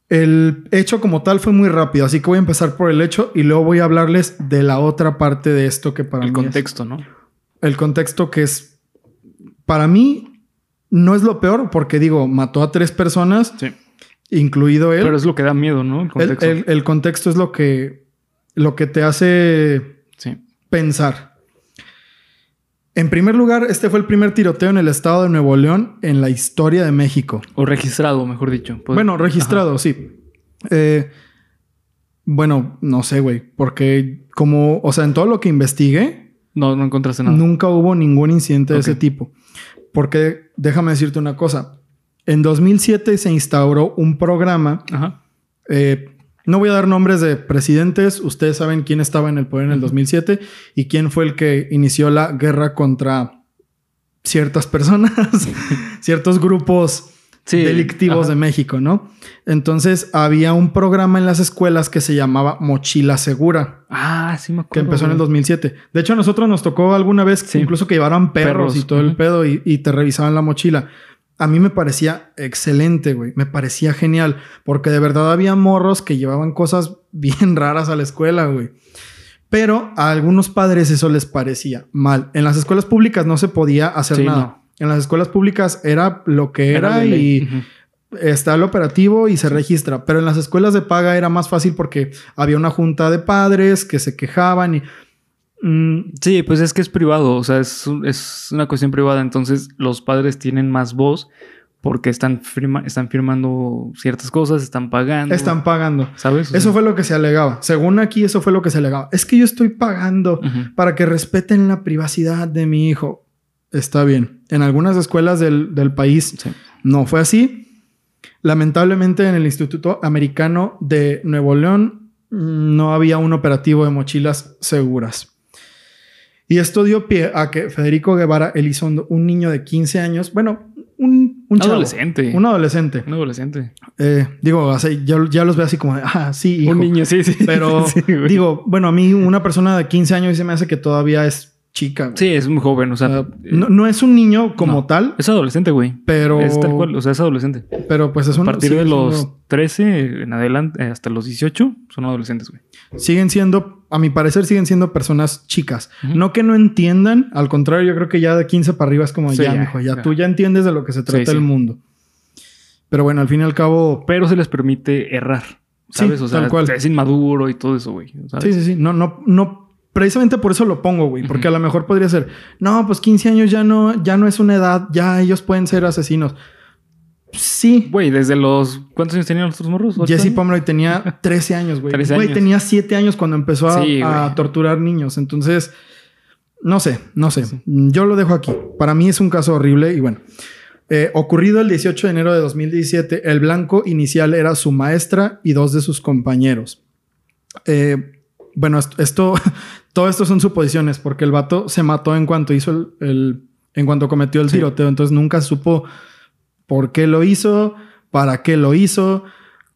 Speaker 3: El hecho como tal fue muy rápido, así que voy a empezar por el hecho y luego voy a hablarles de la otra parte de esto que para
Speaker 1: El
Speaker 3: mí es-
Speaker 1: contexto, ¿no?
Speaker 3: el contexto que es para mí no es lo peor porque digo mató a tres personas,
Speaker 1: Sí.
Speaker 3: incluido él.
Speaker 1: Pero es lo que da miedo, ¿no? El
Speaker 3: El-
Speaker 1: contexto.
Speaker 3: el- el contexto es lo que lo que te hace
Speaker 1: Sí.
Speaker 3: pensar. En primer lugar, este fue el primer tiroteo en el estado de Nuevo León en la historia de México.
Speaker 1: O registrado, mejor dicho. Pues-
Speaker 3: bueno, registrado, sí. Eh, bueno, no sé, güey, porque como, o sea, en todo lo que investigué,
Speaker 1: No, no encontraste nada.
Speaker 3: nunca hubo ningún incidente de ese tipo. Porque déjame decirte una cosa. En 2007 se instauró un programa.
Speaker 1: Ajá.
Speaker 3: eh, no voy a dar nombres de presidentes. Ustedes saben quién estaba en el poder en el 2007 y quién fue el que inició la guerra contra ciertas personas, [laughs] ciertos grupos
Speaker 1: Sí,
Speaker 3: delictivos
Speaker 1: ajá.
Speaker 3: de México, ¿no? Entonces había un programa en las escuelas que se llamaba Mochila Segura,
Speaker 1: Ah, sí me
Speaker 3: que
Speaker 1: acuerdo.
Speaker 3: empezó en el
Speaker 1: güey.
Speaker 3: 2007. De hecho, a nosotros nos tocó alguna vez
Speaker 1: Sí.
Speaker 3: incluso que llevaran perros,
Speaker 1: Perros,
Speaker 3: y todo el pedo y, y te revisaban la mochila. A mí me parecía excelente, güey. Me parecía genial. Porque de verdad había morros que llevaban cosas [laughs] bien raras a la escuela, güey. Pero a algunos padres eso les parecía mal. En las escuelas públicas no se podía hacer
Speaker 1: Sí,
Speaker 3: nada.
Speaker 1: no.
Speaker 3: En las escuelas públicas era lo que era, y está el operativo y se registra. Pero en las escuelas de paga era más fácil porque había una junta de padres que se quejaban y... mm,
Speaker 1: Sí, pues es que es privado, o sea, es, es una cuestión privada, entonces los padres tienen más voz porque están, firma- están firmando ciertas cosas, están pagando.
Speaker 3: están pagando.
Speaker 1: ¿Sabes? O
Speaker 3: Eso
Speaker 1: sea,
Speaker 3: fue lo que se alegaba. Según aquí, eso fue lo que se alegaba. Es que yo estoy pagando para que respeten la privacidad de mi hijo. Está bien. En algunas escuelas del, del país
Speaker 1: Sí.
Speaker 3: no fue así. Lamentablemente en el Instituto Americano de Nuevo León mm, no había un operativo de mochilas seguras. Y esto dio pie a que Federico Guevara Elizondo, un niño de 15 años, bueno, un, un chavo,
Speaker 1: adolescente.
Speaker 3: un adolescente.
Speaker 1: Un adolescente.
Speaker 3: Eh, digo, sea, yo ya los veo así como de, ah, sí, hijo.
Speaker 1: Un niño, sí, sí.
Speaker 3: Pero [laughs]
Speaker 1: Sí,
Speaker 3: digo, bueno, a mí una persona de 15 años se me hace que todavía es chica. güey.
Speaker 1: Sí, es muy joven, o sea. Eh,
Speaker 3: no, no es un niño como
Speaker 1: no.
Speaker 3: tal,
Speaker 1: Es adolescente, güey.
Speaker 3: pero,
Speaker 1: Es tal cual, o sea, es adolescente.
Speaker 3: pero pues es
Speaker 1: A
Speaker 3: un
Speaker 1: partir de los
Speaker 3: siendo-
Speaker 1: 13 en adelante, eh, hasta los 18, son adolescentes, güey.
Speaker 3: siguen siendo, a mi parecer, siguen siendo personas chicas. No que no entiendan, al contrario, yo creo que ya de 15 para arriba es como
Speaker 1: Sí,
Speaker 3: ya,
Speaker 1: ya,
Speaker 3: mijo, ya,
Speaker 1: ya.
Speaker 3: tú ya entiendes de lo que se trata
Speaker 1: Sí,
Speaker 3: el mundo. Pero bueno, al fin y al cabo,
Speaker 1: Pero se les permite errar. ¿Sabes? o sea,
Speaker 3: tal cual.
Speaker 1: es inmaduro y todo eso, güey. ¿sabes?
Speaker 3: sí, sí, sí, no, no, no. Precisamente por eso lo pongo, güey, porque a lo mejor podría ser, no, pues 15 años ya no, ya no es una edad, ya ellos pueden ser asesinos. Sí,
Speaker 1: Güey, desde los. ¿Cuántos años tenían los otros morros? ¿Ocho
Speaker 3: Jesse? Pomeroy tenía 13 años, güey.
Speaker 1: 13
Speaker 3: Güey, tenía 7 años cuando empezó a,
Speaker 1: Sí,
Speaker 3: a
Speaker 1: güey.
Speaker 3: torturar niños. Entonces, no sé, no sé. Yo lo dejo aquí. Para mí es un caso horrible y bueno. Eh, ocurrido el 18 de enero de 2017, el blanco inicial era su maestra y dos de sus compañeros. Eh, bueno, esto, esto- [laughs] todo esto son suposiciones porque el vato se mató en cuanto hizo el, el- en cuanto cometió el
Speaker 1: Sí.
Speaker 3: tiroteo. Entonces nunca supo por qué lo hizo, para qué lo hizo,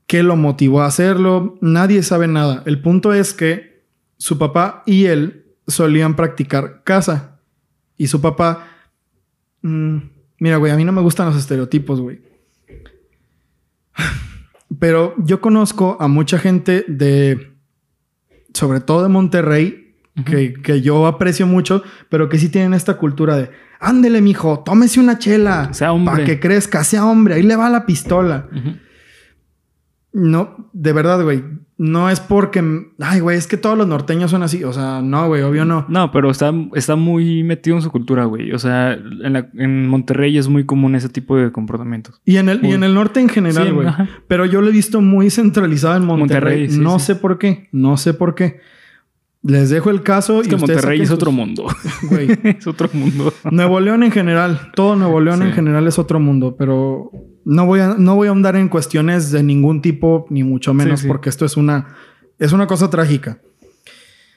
Speaker 3: qué lo motivó a hacerlo. Nadie sabe nada. El punto es que su papá y él solían practicar caza. Y su papá... mm, mira, güey, a mí no me gustan los estereotipos, güey. [laughs] Pero yo conozco a mucha gente de... Sobre todo de Monterrey, que, que yo aprecio mucho, pero que sí tienen esta cultura de... Ándele, mijo, tómese una chela.
Speaker 1: Sea hombre.
Speaker 3: Para que crezca, sea hombre. Ahí le va la pistola. No, de verdad, güey. No es porque... Ay, güey, es que todos los norteños son así. O sea, no, güey, obvio no.
Speaker 1: No, pero está, está muy metido en su cultura, güey. O sea, en, la- en Monterrey es muy común ese tipo de comportamientos.
Speaker 3: Y en el, y en el norte en general, güey. Pero yo lo he visto muy centralizado en Monterrey.
Speaker 1: Monterrey, sí,
Speaker 3: no
Speaker 1: sí.
Speaker 3: sé por qué. No sé por qué. Les dejo el caso.
Speaker 1: Es
Speaker 3: y
Speaker 1: que Monterrey es
Speaker 3: sus-
Speaker 1: otro mundo. [laughs]
Speaker 3: Güey. [laughs]
Speaker 1: es otro mundo.
Speaker 3: Nuevo León en general, todo Nuevo León
Speaker 1: Sí.
Speaker 3: en general es otro mundo, pero no voy a, no voy a ahondar en cuestiones de ningún tipo, ni mucho menos,
Speaker 1: Sí, sí.
Speaker 3: porque esto es una, es una cosa trágica.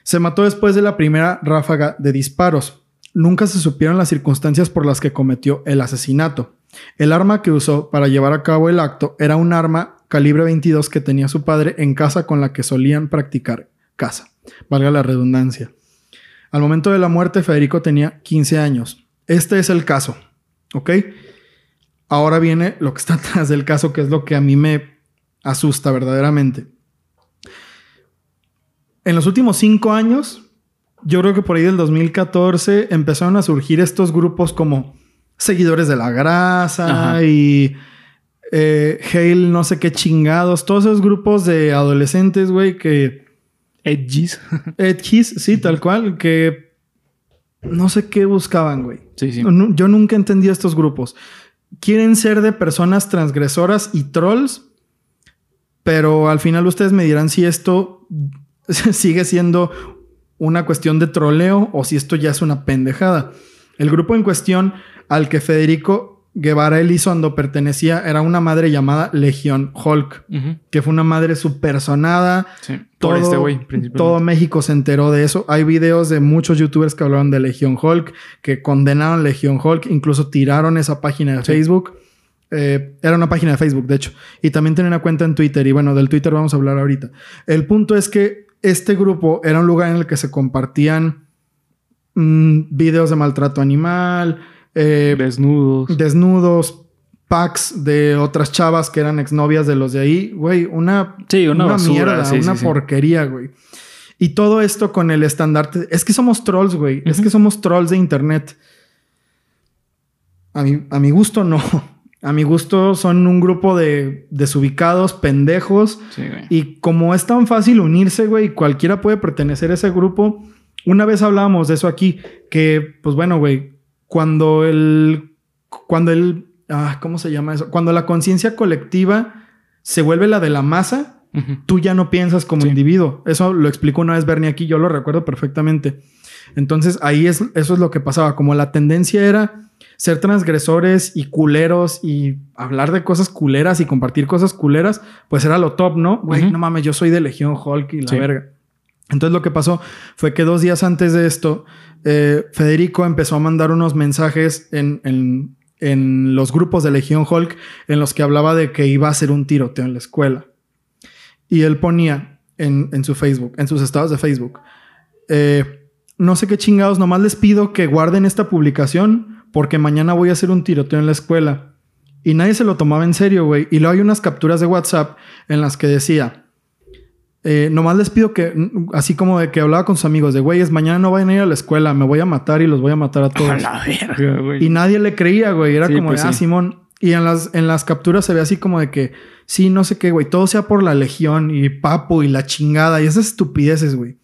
Speaker 3: Se mató después de la primera ráfaga de disparos. Nunca se supieron las circunstancias por las que cometió el asesinato. El arma que usó para llevar a cabo el acto era un arma calibre 22 que tenía su padre en casa con la que solían practicar caza. Valga la redundancia. Al momento de la muerte, Federico tenía 15 años. Este es el caso, ¿ok? Ahora viene lo que está [laughs] atrás del caso, que es lo que a mí me asusta verdaderamente. En los últimos cinco años, yo creo que por ahí del 2014 empezaron a surgir estos grupos como seguidores de la grasa
Speaker 1: Ajá.
Speaker 3: y eh, Hale, no sé qué chingados, todos esos grupos de adolescentes, güey, que
Speaker 1: Edgys. [laughs]
Speaker 3: Edgis, sí, tal cual, que no sé qué buscaban, güey.
Speaker 1: Sí, sí.
Speaker 3: No- Yo nunca entendí estos grupos. Quieren ser de personas transgresoras y trolls, pero al final ustedes me dirán si esto [laughs] sigue siendo una cuestión de troleo o si esto ya es una pendejada. El grupo en cuestión al que Federico Guevara Elizondo pertenecía, era una madre llamada Legión Hulk, que fue una madre supersonada.
Speaker 1: Sí.
Speaker 3: Todo,
Speaker 1: Por este güey,
Speaker 3: todo México se enteró de eso. Hay videos de muchos youtubers que hablaron de Legión Hulk, que condenaron Legión Hulk, incluso tiraron esa página de
Speaker 1: Sí.
Speaker 3: Facebook. Eh, era una página de Facebook, de hecho. Y también tenía una cuenta en Twitter. Y bueno, del Twitter vamos a hablar ahorita. El punto es que este grupo era un lugar en el que se compartían mm, videos de maltrato animal, eh,
Speaker 1: Desnudos.
Speaker 3: desnudos, packs de otras chavas que eran exnovias de los de ahí. Güey, una,
Speaker 1: Sí, una basura,
Speaker 3: mierda,
Speaker 1: sí,
Speaker 3: una
Speaker 1: sí,
Speaker 3: porquería, güey. Y todo esto con el estandarte. Es que somos trolls, güey. Es que somos trolls de internet. A mi, a mi gusto, no. [laughs] A mi gusto son un grupo de desubicados, pendejos.
Speaker 1: Sí, güey.
Speaker 3: Y como es tan fácil unirse, güey, cualquiera puede pertenecer a ese grupo. Una vez hablábamos de eso aquí, que, pues bueno, güey, cuando el, cuando el, ah, ¿cómo se llama eso? Cuando la conciencia colectiva se vuelve la de la masa, tú ya no piensas como
Speaker 1: Sí.
Speaker 3: individuo. Eso lo explicó una vez Bernie aquí, yo lo recuerdo perfectamente. Entonces ahí es, eso es lo que pasaba. Como la tendencia era ser transgresores y culeros y hablar de cosas culeras y compartir cosas culeras, pues era lo top, ¿no? Güey, no mames, yo soy de Legión Hulk y la
Speaker 1: Sí.
Speaker 3: verga. Entonces lo que pasó fue que dos días antes de esto, eh, Federico empezó a mandar unos mensajes en, en- en los grupos de Legión Hulk en los que hablaba de que iba a hacer un tiroteo en la escuela. Y él ponía en, en su Facebook, en sus estados de Facebook, eh, no sé qué chingados, nomás les pido que guarden esta publicación porque mañana voy a hacer un tiroteo en la escuela. Y nadie se lo tomaba en serio, güey. Y luego hay unas capturas de WhatsApp en las que decía, eh, nomás les pido que, así como de que hablaba con sus amigos, de güeyes, mañana no vayan a ir a la escuela, me voy a matar y los voy a matar a [laughs]
Speaker 1: A
Speaker 3: todos.
Speaker 1: la verga, güey.
Speaker 3: Y nadie le creía, güey. Era
Speaker 1: Sí,
Speaker 3: como
Speaker 1: pues
Speaker 3: de, ah,
Speaker 1: sí.
Speaker 3: Simón. Y en las, en las capturas se ve así como de que, sí, no sé qué, güey. Todo sea por la legión y papo y la chingada y esas estupideces, güey.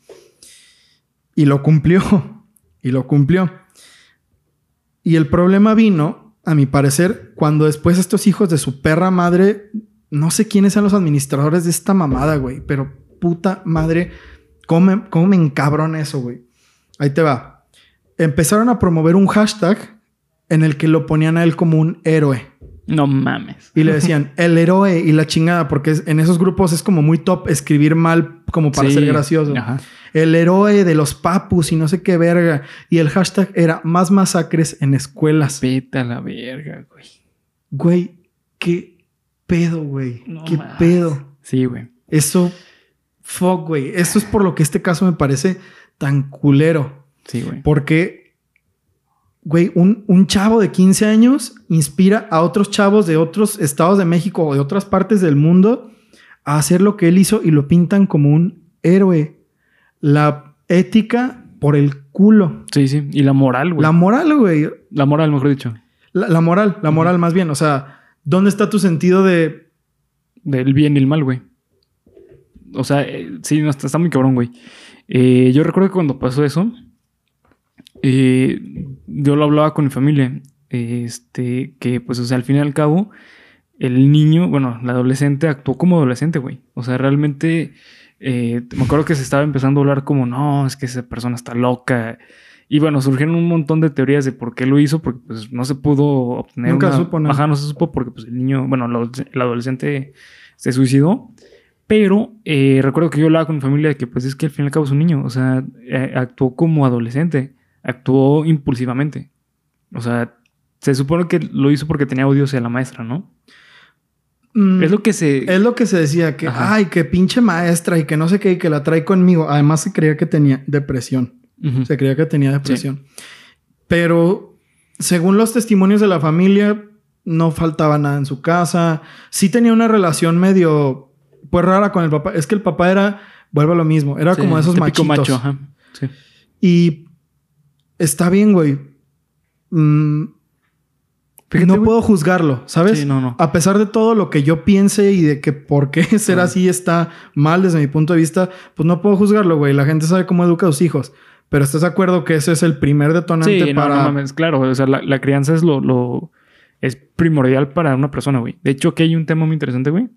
Speaker 3: Y lo cumplió. [laughs] y lo cumplió. Y el problema vino, a mi parecer, cuando después estos hijos de su perra madre, no sé quiénes sean los administradores de esta mamada, güey, pero puta madre, ¿cómo me, cómo me encabrona eso, güey? Ahí te va. Empezaron a promover un hashtag en el que lo ponían a él como un héroe.
Speaker 1: No mames.
Speaker 3: Y le [laughs] decían el héroe y la chingada, porque en esos grupos es como muy top escribir mal como para
Speaker 1: Sí.
Speaker 3: ser gracioso.
Speaker 1: Ajá.
Speaker 3: El héroe de los papus y no sé qué verga. Y el hashtag era más masacres en escuelas.
Speaker 1: Vete a la verga, güey.
Speaker 3: Güey, qué pedo, güey.
Speaker 1: No
Speaker 3: qué
Speaker 1: más.
Speaker 3: pedo.
Speaker 1: Sí, güey.
Speaker 3: Eso, fuck, güey. Eso es por lo que este caso me parece tan culero.
Speaker 1: Sí, güey.
Speaker 3: Porque, güey, un, un chavo de 15 años inspira a otros chavos de otros estados de México o de otras partes del mundo a hacer lo que él hizo y lo pintan como un héroe. La ética por el culo.
Speaker 1: Sí, sí. Y la moral, güey.
Speaker 3: La moral, güey.
Speaker 1: La moral, mejor dicho.
Speaker 3: La, la moral, la moral más bien. O sea, ¿dónde está tu sentido de...
Speaker 1: Del bien y el mal, güey. O sea, eh, sí, no, está, está muy cabrón, güey. Eh, yo recuerdo que cuando pasó eso, eh, yo lo hablaba con mi familia. Este, que pues, o sea, al fin y al cabo, el niño, bueno, el adolescente actuó como adolescente, güey. O sea, realmente, eh, me acuerdo que se estaba empezando a hablar como, no, es que esa persona está loca. Y bueno, surgieron un montón de teorías de por qué lo hizo, porque pues no se pudo obtener
Speaker 3: Nunca
Speaker 1: una-
Speaker 3: supo, ¿no?
Speaker 1: Ajá, no se supo porque pues el niño, bueno, adoles- el adolescente se suicidó. Pero eh, recuerdo que yo hablaba con mi familia de que pues es que al fin y al cabo es un niño. O sea, eh, actuó como adolescente. Actuó impulsivamente. O sea, se supone que lo hizo porque tenía odio hacia la maestra, ¿no?
Speaker 3: Mm,
Speaker 1: Es lo que se...
Speaker 3: Es lo que se decía, que,
Speaker 1: Ajá.
Speaker 3: ay, que pinche maestra y que no sé qué, y que la trae conmigo. Además se creía que tenía depresión. Se creía que tenía depresión. Pero según los testimonios de la familia, no faltaba nada en su casa. Sí tenía una relación medio, pues rara con el papá. Es que el papá era, vuelve a lo mismo, era
Speaker 1: Sí,
Speaker 3: como esos machitos.
Speaker 1: macho, ajá. Sí.
Speaker 3: Y está bien, güey. Mm,
Speaker 1: Fíjate,
Speaker 3: no
Speaker 1: güey.
Speaker 3: puedo juzgarlo, ¿sabes?
Speaker 1: Sí, no, no.
Speaker 3: A pesar de todo lo que yo piense y de que por qué [laughs] ser
Speaker 1: Ah.
Speaker 3: así está mal desde mi punto de vista, pues no puedo juzgarlo, güey. La gente sabe cómo educa a sus hijos. Pero ¿estás de acuerdo que ese es el primer detonante
Speaker 1: Sí, no,
Speaker 3: para...
Speaker 1: no mames, claro. O sea, la, la crianza es lo, lo- es primordial para una persona, güey. De hecho, aquí hay un tema muy interesante, güey.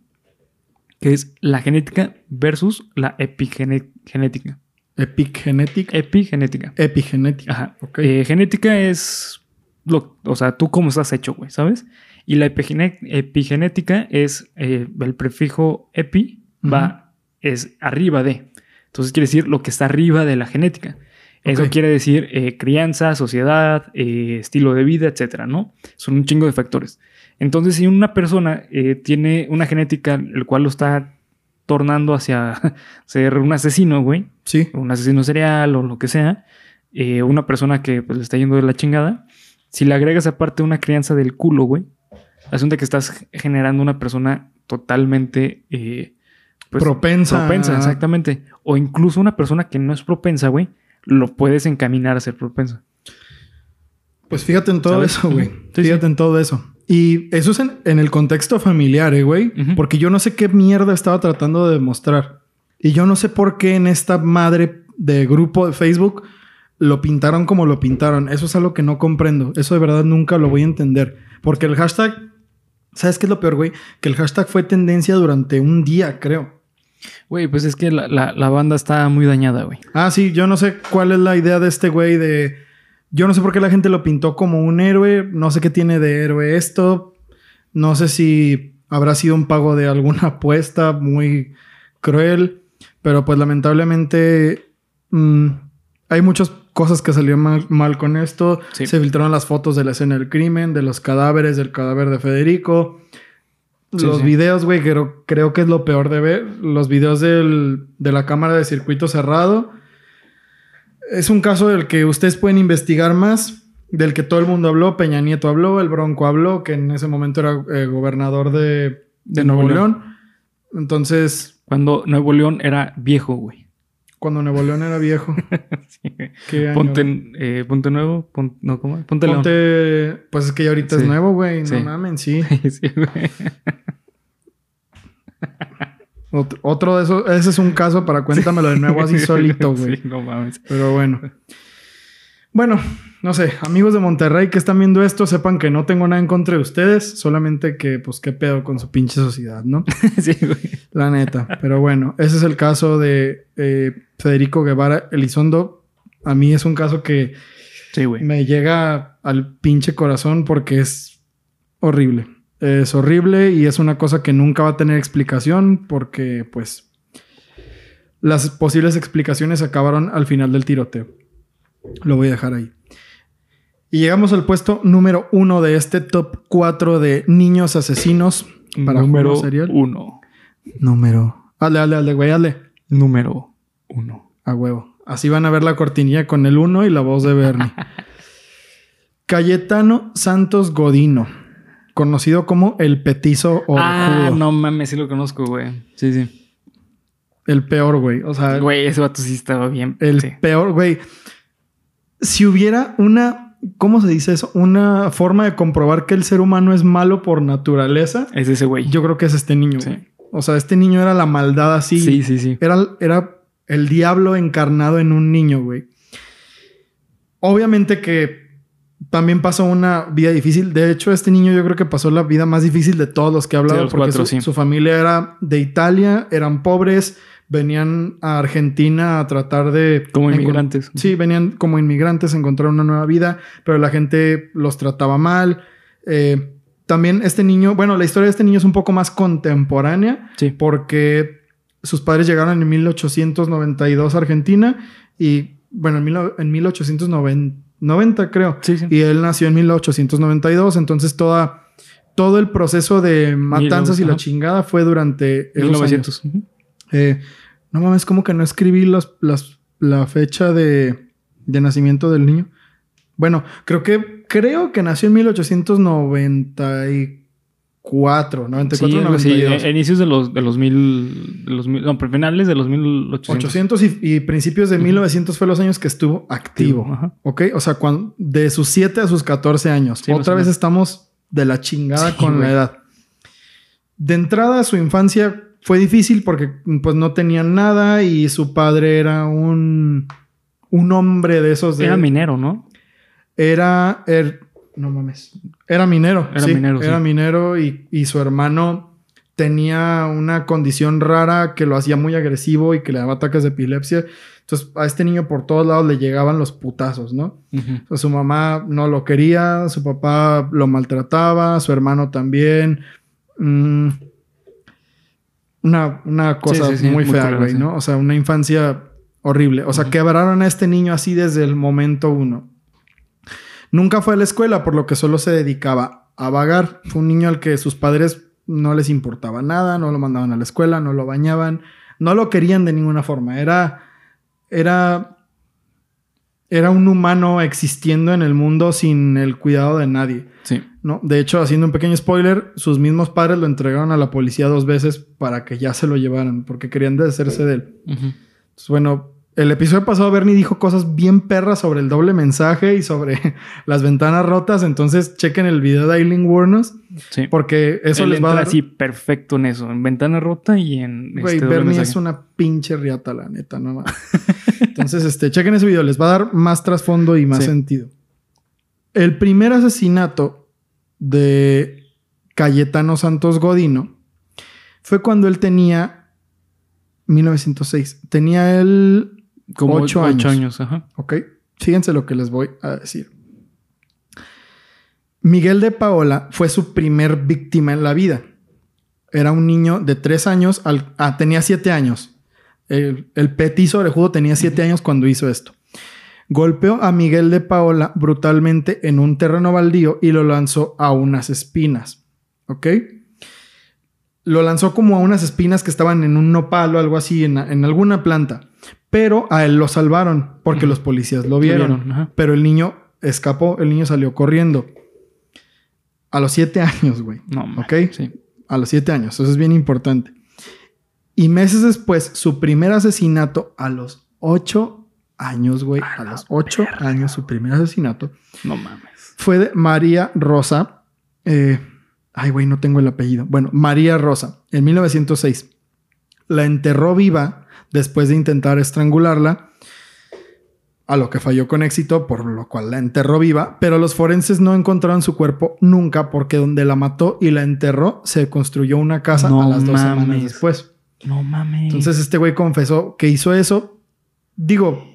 Speaker 1: Que es la genética versus la epigenética.
Speaker 3: Epigenética.
Speaker 1: Epigenética.
Speaker 3: Epigenética.
Speaker 1: Ajá. Eh, genética es lo, o sea, tú cómo estás hecho, güey, ¿sabes? Y la epigenética es eh, el prefijo epi, va, es arriba de. Entonces quiere decir lo que está arriba de la genética. Eso quiere decir eh, crianza, sociedad, estilo de vida, etcétera, ¿no? Son un chingo de factores. Entonces, si una persona eh, tiene una genética el cual lo está tornando hacia [laughs] ser un asesino, güey,
Speaker 3: Sí.
Speaker 1: un asesino serial o lo que sea, eh, una persona que pues, le está yendo de la chingada, si le agregas aparte una crianza del culo, güey, asunto que estás generando una persona totalmente eh, pues,
Speaker 3: propensa.
Speaker 1: propensa, exactamente. O incluso una persona que no es propensa, güey, lo puedes encaminar a ser propensa.
Speaker 3: Pues fíjate en todo
Speaker 1: ¿Sabes?
Speaker 3: eso, güey.
Speaker 1: Sí,
Speaker 3: fíjate
Speaker 1: sí.
Speaker 3: en todo eso. Y eso es en, en el contexto familiar, eh, güey. Porque yo no sé qué mierda estaba tratando de demostrar. Y yo no sé por qué en esta madre de grupo de Facebook lo pintaron como lo pintaron. Eso es algo que no comprendo. Eso de verdad nunca lo voy a entender. Porque el hashtag... ¿Sabes qué es lo peor, güey? Que el hashtag fue tendencia durante un día, creo.
Speaker 1: Güey, pues es que la, la- la banda está muy dañada, güey.
Speaker 3: Ah, sí, yo no sé cuál es la idea de este güey de... Yo no sé por qué la gente lo pintó como un héroe, no sé qué tiene de héroe esto, no sé si habrá sido un pago de alguna [laughs] apuesta muy cruel, pero pues lamentablemente mm, hay muchas cosas que salieron mal, mal con esto.
Speaker 1: Sí.
Speaker 3: Se filtraron las fotos de la escena del crimen, de los cadáveres, del cadáver de Federico.
Speaker 1: Sí,
Speaker 3: los
Speaker 1: sí.
Speaker 3: videos, güey, creo, creo que es lo peor de ver. Los videos del- de la cámara de circuito cerrado. Es un caso del que ustedes pueden investigar más, del que todo el mundo habló. Peña Nieto habló, el Bronco habló, que en ese momento era eh, gobernador de, de Nuevo León. Entonces,
Speaker 1: Cuando Nuevo León era viejo, güey.
Speaker 3: cuando Nuevo León era viejo. [laughs]
Speaker 1: Sí. Ponte, eh, Ponte Nuevo, pon- no, ¿cómo? Ponte, León.
Speaker 3: Ponte- Pues es que ya ahorita es
Speaker 1: Sí.
Speaker 3: nuevo, güey.
Speaker 1: Sí.
Speaker 3: No mames, sí. [laughs]
Speaker 1: Sí, güey. [laughs]
Speaker 3: Otro, otro de esos. Ese es un caso para cuéntamelo de nuevo así [laughs] solito, güey.
Speaker 1: Sí, no mames.
Speaker 3: Pero bueno. Bueno, no sé, amigos de Monterrey que están viendo esto, sepan que no tengo nada en contra de ustedes, solamente que, pues, qué pedo con su pinche sociedad, ¿no? [laughs]
Speaker 1: Sí, güey.
Speaker 3: La neta. Pero bueno, ese es el caso de eh, Federico Guevara Elizondo. A mí es un caso que
Speaker 1: Sí,
Speaker 3: me llega al pinche corazón porque es horrible. Es horrible y es una cosa que nunca va a tener explicación porque, pues, las posibles explicaciones acabaron al final del tiroteo. Lo voy a dejar ahí. Y llegamos al puesto número uno de este top 4 de niños asesinos para
Speaker 1: Número
Speaker 3: serial.
Speaker 1: uno.
Speaker 3: Número. Hazle, hazle, hazle, güey, hazle.
Speaker 1: Número uno.
Speaker 3: A huevo. Así van a ver la cortinilla con el 1 y la voz de Bernie. [laughs] Cayetano Santos Godino, conocido como el petizo o
Speaker 1: Ah, no mames, sí lo conozco, güey. Sí, sí.
Speaker 3: El peor, güey. O sea,
Speaker 1: Güey, ese vato sí estaba bien.
Speaker 3: el
Speaker 1: sí.
Speaker 3: peor, güey. Si hubiera una, ¿cómo se dice eso? Una forma de comprobar que el ser humano es malo por naturaleza,
Speaker 1: Es ese güey.
Speaker 3: yo creo que es este niño,
Speaker 1: Sí.
Speaker 3: güey. O sea, este niño era la maldad así.
Speaker 1: Sí, sí, sí.
Speaker 3: Era, era el diablo encarnado en un niño, güey. Obviamente que también pasó una vida difícil. De hecho, este niño yo creo que pasó la vida más difícil de todos los que he hablado.
Speaker 1: Sí,
Speaker 3: porque
Speaker 1: cuatro,
Speaker 3: su,
Speaker 1: sí.
Speaker 3: su familia era de Italia, eran pobres, venían a Argentina a tratar de...
Speaker 1: Como inmigrantes.
Speaker 3: Sí, venían como inmigrantes a encontrar una nueva vida, pero la gente los trataba mal. Eh, también este niño, bueno, la historia de este niño es un poco más contemporánea
Speaker 1: Sí.
Speaker 3: porque sus padres llegaron en 1892 a Argentina y, bueno, en, mil- en 1890 creo.
Speaker 1: Sí, sí.
Speaker 3: Y él nació en 1892, entonces toda, todo el proceso de matanzas y la chingada fue durante esos
Speaker 1: 1900. Ujú.
Speaker 3: años. Eh, no mames, como que no escribí los, las- la fecha de, de nacimiento del niño. Bueno, creo que creo que nació en 1894, 94,
Speaker 1: Sí, algo así.
Speaker 3: 92.
Speaker 1: A- Inicios de los, de los mil, de los mil, no, finales de los 1800.
Speaker 3: 800 y, y principios de 1900 fue los años que estuvo activo.
Speaker 1: Ajá.
Speaker 3: ¿Ok? O sea, cuando, de sus 7 a sus 14 años.
Speaker 1: Sí,
Speaker 3: Otra vez estamos de la chingada
Speaker 1: Sí,
Speaker 3: con la edad. De entrada, su infancia fue difícil porque pues no tenían nada y su padre era un, un hombre de esos de...
Speaker 1: Era minero, ¿no?
Speaker 3: Era... er- no mames. Era minero.
Speaker 1: Era
Speaker 3: sí,
Speaker 1: minero, sí.
Speaker 3: Era minero y, y su hermano tenía una condición rara que lo hacía muy agresivo y que le daba ataques de epilepsia. Entonces a este niño por todos lados le llegaban los putazos, ¿no? Su mamá no lo quería, su papá lo maltrataba, su hermano también. Mm, una, una cosa
Speaker 1: sí, sí,
Speaker 3: muy
Speaker 1: muy
Speaker 3: fea, güey. ¿no? O sea, una infancia horrible. O sea, quebraron a este niño así desde el momento uno. Nunca fue a la escuela, por lo que solo se dedicaba a vagar. Fue un niño al que sus padres no les importaba nada, no lo mandaban a la escuela, no lo bañaban, no lo querían de ninguna forma. Era, era, era un humano existiendo en el mundo sin el cuidado de nadie.
Speaker 1: Sí.
Speaker 3: ¿no? De hecho, haciendo un pequeño spoiler, sus mismos padres lo entregaron a la policía dos veces para que ya se lo llevaran, porque querían deshacerse de él. Entonces, bueno, el episodio pasado Bernie dijo cosas bien perras sobre el doble mensaje y sobre [laughs] las ventanas rotas. Entonces, chequen el video de Aileen Warnos,
Speaker 1: Sí.
Speaker 3: porque eso
Speaker 1: Él
Speaker 3: les va a dar.
Speaker 1: así perfecto en eso, en ventana rota y en
Speaker 3: Güey,
Speaker 1: este, doble
Speaker 3: Bernie
Speaker 1: mensaje.
Speaker 3: es una pinche riata, la neta, no mames. [laughs] Entonces, este, chequen ese video, les va a dar más trasfondo y más
Speaker 1: Sí.
Speaker 3: sentido. El primer asesinato de Cayetano Santos Godino fue cuando él tenía 1906. Tenía él
Speaker 1: como
Speaker 3: ocho
Speaker 1: ocho,
Speaker 3: años.
Speaker 1: años. ajá.
Speaker 3: ¿Ok? Fíjense lo que les voy a decir. Miguel de Paola fue su primer víctima en la vida. Era un niño de tres años, al- ah, tenía siete años. El, el petizo orejudo tenía siete años cuando hizo esto. Golpeó a Miguel de Paola brutalmente en un terreno baldío y lo lanzó a unas espinas. ¿Ok? Lo lanzó como a unas espinas que estaban en un nopal o algo así, en, en alguna planta. Pero a él lo salvaron porque los policías lo vieron. Pero el niño escapó, el niño salió corriendo. A los siete años, güey.
Speaker 1: No, man.
Speaker 3: Ok.
Speaker 1: Sí.
Speaker 3: A los siete años. Eso es bien importante. Y meses después, su primer asesinato a los ocho años, güey. A los ocho años, su primer asesinato
Speaker 1: No mames.
Speaker 3: fue de María Rosa. eh, ay, güey, no tengo el apellido. Bueno, María Rosa, en 1906. La enterró viva después de intentar estrangularla, a lo que falló con éxito, por lo cual la enterró viva, pero los forenses no encontraron su cuerpo nunca porque donde la mató y la enterró se construyó una casa
Speaker 1: No
Speaker 3: a las dos semanas después.
Speaker 1: No mames.
Speaker 3: Entonces este güey confesó que hizo eso. Digo,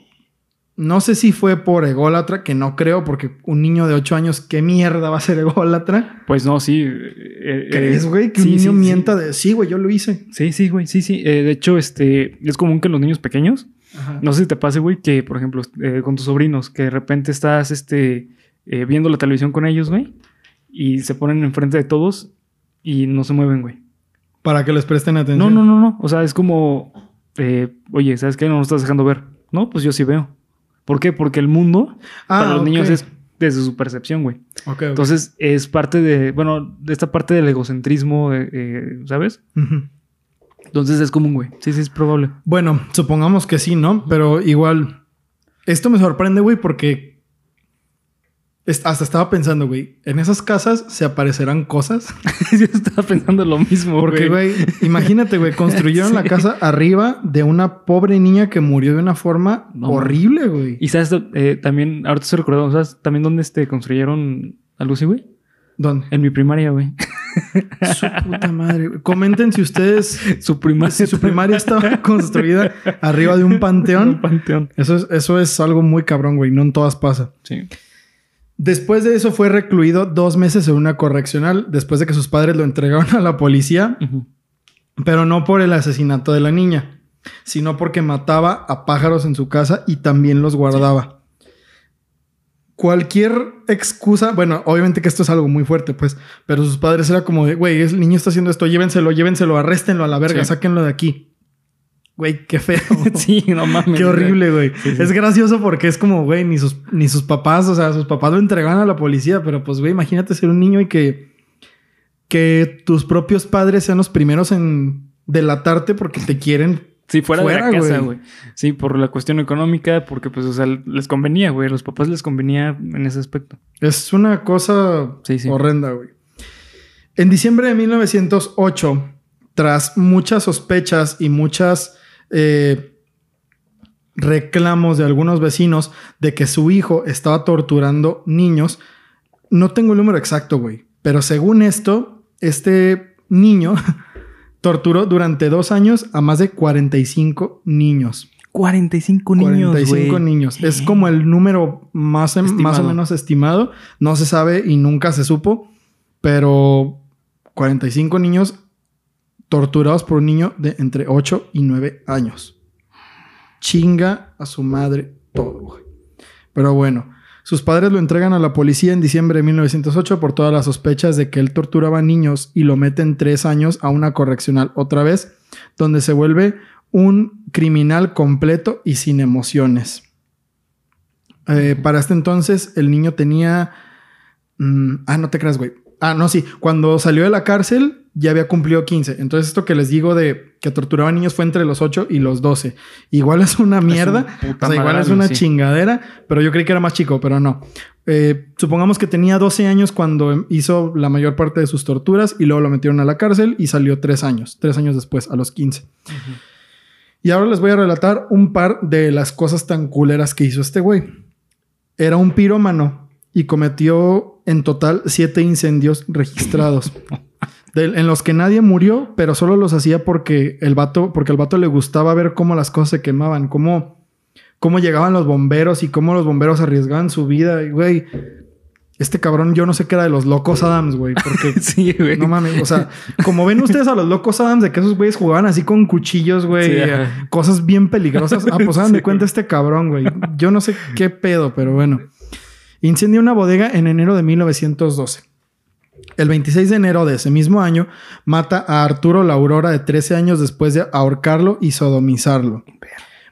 Speaker 3: no sé si fue por ególatra, que no creo, porque un niño de 8 años, ¿qué mierda va a ser ególatra?
Speaker 1: Pues no, sí. eh, eh,
Speaker 3: ¿Crees, güey? Que
Speaker 1: sí,
Speaker 3: un niño
Speaker 1: sí,
Speaker 3: mienta de, sí, güey, yo lo hice.
Speaker 1: Sí, sí, güey. Sí, sí. Eh, de hecho, este es común que los niños pequeños, no sé si te pase, güey, que por ejemplo, eh, con tus sobrinos, que de repente estás este, viendo la televisión con ellos, güey, y se ponen enfrente de todos y no se mueven, güey.
Speaker 3: Para que les presten atención.
Speaker 1: No, no, no, no. O sea, es como, oye, ¿sabes qué? No nos estás dejando ver. No, pues yo sí veo. ¿Por qué? Porque el mundo
Speaker 3: Ah,
Speaker 1: para los
Speaker 3: ok.
Speaker 1: niños es desde su percepción, güey.
Speaker 3: Ok, ok.
Speaker 1: Entonces es parte de, bueno, de esta parte del egocentrismo, eh, eh, ¿sabes? Entonces es común, güey. Sí, sí, es probable.
Speaker 3: Bueno, supongamos que sí, ¿no? Pero igual, esto me sorprende, güey, porque hasta estaba pensando, güey, en esas casas se aparecerán cosas. [laughs]
Speaker 1: Yo estaba pensando lo mismo,
Speaker 3: Porque, güey, imagínate, güey, construyeron [laughs] la casa arriba de una pobre niña que murió de una forma
Speaker 1: No,
Speaker 3: horrible, güey.
Speaker 1: Y sabes, eh, también, ahorita se recordado, ¿sabes? También dónde este, construyeron algo así, güey.
Speaker 3: ¿Dónde?
Speaker 1: En mi primaria, güey. [laughs]
Speaker 3: Su puta madre. güey. Comenten si ustedes,
Speaker 1: Su primaria.
Speaker 3: si su primaria estaba construida arriba de un
Speaker 1: Un
Speaker 3: panteón.
Speaker 1: panteón.
Speaker 3: Eso es, eso es algo muy cabrón, güey. No en todas pasa.
Speaker 1: Sí.
Speaker 3: Después de eso fue recluido dos meses en una correccional después de que sus padres lo entregaron a la policía, pero no por el asesinato de la niña, sino porque mataba a pájaros en su casa y también los guardaba. Cualquier excusa, bueno, obviamente que esto es algo muy fuerte, pues, pero sus padres era como de, güey, el niño está haciendo esto, llévenselo, llévenselo, arréstenlo a la verga,
Speaker 1: Sí.
Speaker 3: sáquenlo de aquí. Güey, qué feo. [laughs]
Speaker 1: Sí, no mames.
Speaker 3: Qué horrible, güey.
Speaker 1: Sí, sí.
Speaker 3: Es gracioso porque es como, güey, ni sus, ni sus papás, o sea, sus papás lo entregan a la policía, pero pues, güey, imagínate ser un niño y que, que tus propios padres sean los primeros en delatarte porque te quieren.
Speaker 1: Sí, fuera,
Speaker 3: Fuera,
Speaker 1: de la casa,
Speaker 3: güey.
Speaker 1: Sí, por la cuestión económica, porque pues, o sea, les convenía, güey. Los papás les convenía en ese aspecto.
Speaker 3: Es una cosa
Speaker 1: sí.
Speaker 3: horrenda, güey. En diciembre de 1908, tras muchas sospechas y muchas eh, reclamos de algunos vecinos de que su hijo estaba torturando niños, no tengo el número exacto, güey, pero según esto, este niño [laughs] Torturó durante dos años a más de 45 niños.
Speaker 1: 45 niños,
Speaker 3: 45
Speaker 1: güey.
Speaker 3: niños. Es como el número más, em- más o menos estimado. No se sabe y nunca se supo. Pero 45 niños torturados por un niño de entre 8 y 9 años. Chinga a su madre todo, güey. Pero bueno, sus padres lo entregan a la policía en diciembre de 1908 por todas las sospechas de que él torturaba niños y lo meten tres años a una correccional otra vez, donde se vuelve un criminal completo y sin emociones. Eh, para este entonces, el niño tenía. mm, ah, no te creas, güey. Ah, no, sí. Cuando salió de la cárcel, ya había cumplido 15. Entonces, esto que les digo de que torturaba niños fue entre los 8 y los 12. Igual es una mierda.
Speaker 1: un
Speaker 3: o sea, igual es una
Speaker 1: sí.
Speaker 3: chingadera, pero yo creí que era más chico, pero no. Eh, supongamos que tenía 12 años cuando hizo la mayor parte de sus torturas y luego lo metieron a la cárcel y salió 3 años. 3 años después, a los 15. Y ahora les voy a relatar un par de las cosas tan culeras que hizo este güey. Era un pirómano y cometió en total siete incendios registrados. de- en los que nadie murió, pero solo los hacía porque el vato, porque al vato le gustaba ver cómo las cosas se quemaban, cómo, cómo llegaban los bomberos y cómo los bomberos arriesgaban su vida. Y güey, este cabrón, yo no sé qué era de los locos Adams, güey, porque [laughs]
Speaker 1: Sí, güey.
Speaker 3: no mames, o sea, como ven ustedes a los locos Adams de que esos güeyes jugaban así con cuchillos, güey,
Speaker 1: Sí,
Speaker 3: eh, cosas bien peligrosas. Ah, pues hagan de [laughs] cuenta este cabrón, güey. Yo no sé qué pedo, pero bueno. Incendió una bodega en enero de 1912. El 26 de enero de ese mismo año mata a Arturo La Aurora de 13 años después de ahorcarlo y sodomizarlo.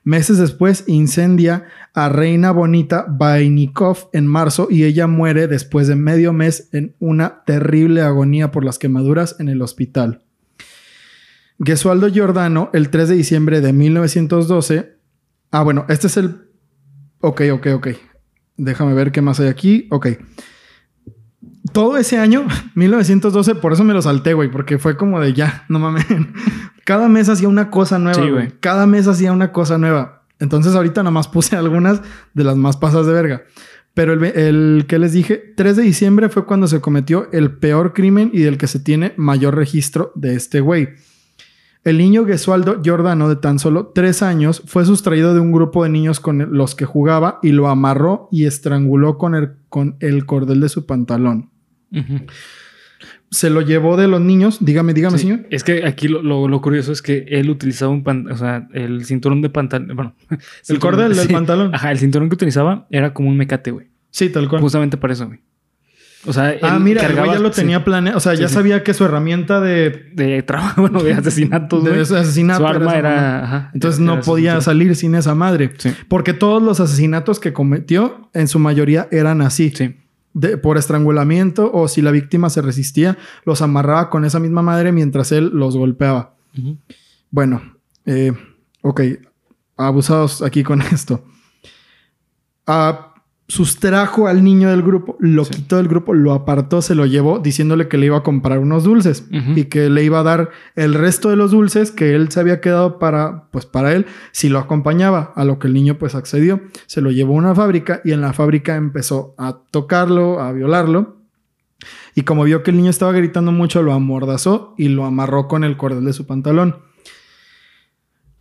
Speaker 3: Meses después incendia a Reina Bonita Vainikov en marzo y ella muere después de medio mes en una terrible agonía por las quemaduras en el hospital. Gesualdo Giordano, el 3 de diciembre de 1912. Ah, bueno, este es el. Ok, ok, ok. Déjame ver qué más hay aquí. Ok. Todo ese año, [laughs] 1912, por eso me lo salté, güey, porque fue como de ya, no mames. [laughs] Cada mes hacía una cosa nueva,
Speaker 1: Sí,
Speaker 3: güey. Cada mes hacía una cosa nueva. Entonces, ahorita nada más puse [laughs] algunas de las más pasadas de verga. Pero el que les dije, 3 de diciembre fue cuando se cometió el peor crimen y del que se tiene mayor registro de este güey. El niño Gesualdo Giordano, de tan solo tres años, fue sustraído de un grupo de niños con los que jugaba y lo amarró y estranguló con el, con el cordel de su pantalón. Se lo llevó de los niños. Dígame, dígame,
Speaker 1: Sí.
Speaker 3: señor.
Speaker 1: Es que aquí lo, lo- lo curioso es que él utilizaba un pan, o sea, el cinturón de pantalón, bueno, [laughs]
Speaker 3: El
Speaker 1: cinturón-
Speaker 3: cordel del
Speaker 1: sí.
Speaker 3: pantalón.
Speaker 1: Ajá, el cinturón que utilizaba era como un mecate, güey.
Speaker 3: Sí, tal cual.
Speaker 1: Justamente para eso, güey. O sea,
Speaker 3: ah, mira, el
Speaker 1: cargaba-
Speaker 3: ya lo
Speaker 1: sí,
Speaker 3: tenía planeado. O sea,
Speaker 1: Sí,
Speaker 3: ya
Speaker 1: sí.
Speaker 3: sabía que su herramienta de,
Speaker 1: de trabajo, [laughs] bueno, de asesinatos,
Speaker 3: de ese asesinato
Speaker 1: Su arma era, ajá,
Speaker 3: Entonces
Speaker 1: era
Speaker 3: no podía salir sin esa madre. Porque todos los asesinatos que cometió, en su mayoría, eran así.
Speaker 1: Sí.
Speaker 3: de- por estrangulamiento o si la víctima se resistía, los amarraba con esa misma madre mientras él los golpeaba. Bueno, eh, ok, abusados aquí con [laughs] esto. Ah, sustrajo al niño del grupo, lo
Speaker 1: Sí.
Speaker 3: quitó del grupo, lo apartó, se lo llevó diciéndole que le iba a comprar unos dulces y que le iba a dar el resto de los dulces que él se había quedado para, pues para él, si lo acompañaba, a lo que el niño pues accedió. Se lo llevó a una fábrica y en la fábrica empezó a tocarlo, a violarlo. Y como vio que el niño estaba gritando mucho, lo amordazó y lo amarró con el cordel de su pantalón.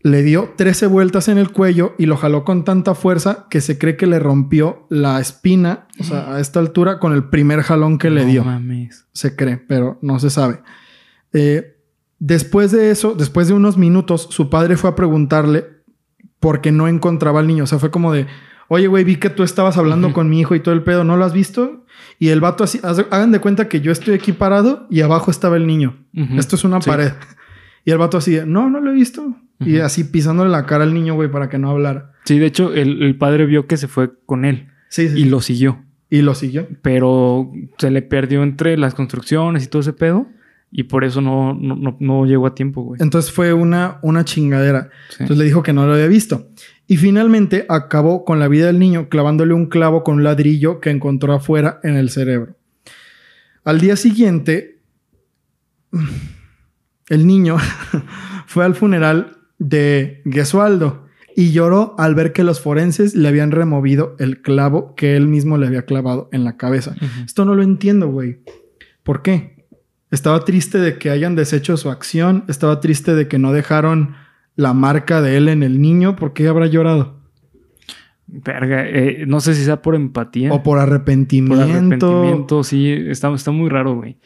Speaker 3: Le dio 13 vueltas en el cuello y lo jaló con tanta fuerza que se cree que le rompió la espina, o sea, a esta altura, con el primer jalón que le
Speaker 1: No
Speaker 3: dio
Speaker 1: mames.
Speaker 3: se cree, pero no se sabe. Eh, después de eso, después de unos minutos, su padre fue a preguntarle por qué no encontraba al niño. O sea, fue como de, oye, güey, vi que tú estabas hablando con mi hijo y todo el pedo, ¿no lo has visto? Y el vato así, hagan de cuenta que yo estoy aquí parado y abajo estaba el niño. Esto es una
Speaker 1: Sí.
Speaker 3: pared. [laughs] Y el vato así, no, no lo he visto. Y así pisándole la cara al niño, güey, para que no hablara.
Speaker 1: Sí, de hecho, el, el padre vio que se fue con él
Speaker 3: Sí, sí.
Speaker 1: y lo siguió.
Speaker 3: y lo siguió.
Speaker 1: Pero se le perdió entre las construcciones y todo ese pedo. Y por eso no, no, no, no llegó a tiempo, güey.
Speaker 3: Entonces fue una, una chingadera.
Speaker 1: Sí.
Speaker 3: Entonces le dijo que no lo había visto. Y finalmente acabó con la vida del niño clavándole un clavo con un ladrillo que encontró afuera en el cerebro. Al día siguiente, el niño [laughs] fue al funeral de Gesualdo y lloró al ver que los forenses le habían removido el clavo que él mismo le había clavado en la cabeza. Esto no lo entiendo, güey. ¿Por qué? Estaba triste de que hayan deshecho su acción. Estaba triste de que no dejaron la marca de él en el niño. ¿Por qué habrá llorado?
Speaker 1: Verga, eh, no sé si sea por empatía.
Speaker 3: O por arrepentimiento.
Speaker 1: Por arrepentimiento, sí, está, está muy raro, güey.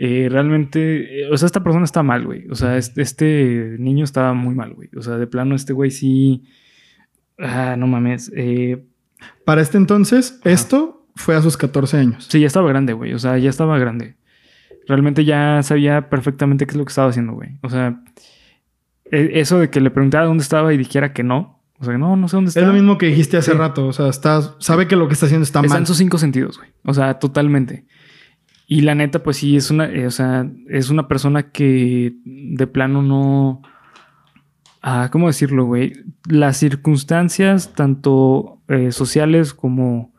Speaker 1: Eh, realmente, eh, o sea, esta persona está mal, güey. O sea, este, este niño estaba muy mal, güey. O sea, de plano, este güey sí. Ah, no mames. Eh,
Speaker 3: Para este entonces, esto fue a sus 14 años.
Speaker 1: sí, ya estaba grande, güey. O sea, ya estaba grande. Realmente ya sabía perfectamente qué es lo que estaba haciendo, güey. O sea, e- eso de que le preguntara dónde estaba y dijera que no. O sea, no, no sé dónde está.
Speaker 3: Es lo mismo que dijiste hace
Speaker 1: Sí.
Speaker 3: rato. O sea, está, sabe que lo que está haciendo está,
Speaker 1: Está
Speaker 3: mal.
Speaker 1: en sus cinco sentidos, güey. O sea, totalmente. Y la neta, pues sí, es una, eh, o sea, es una persona que de plano no. Ah, ¿cómo decirlo, güey? Las circunstancias, tanto eh, sociales como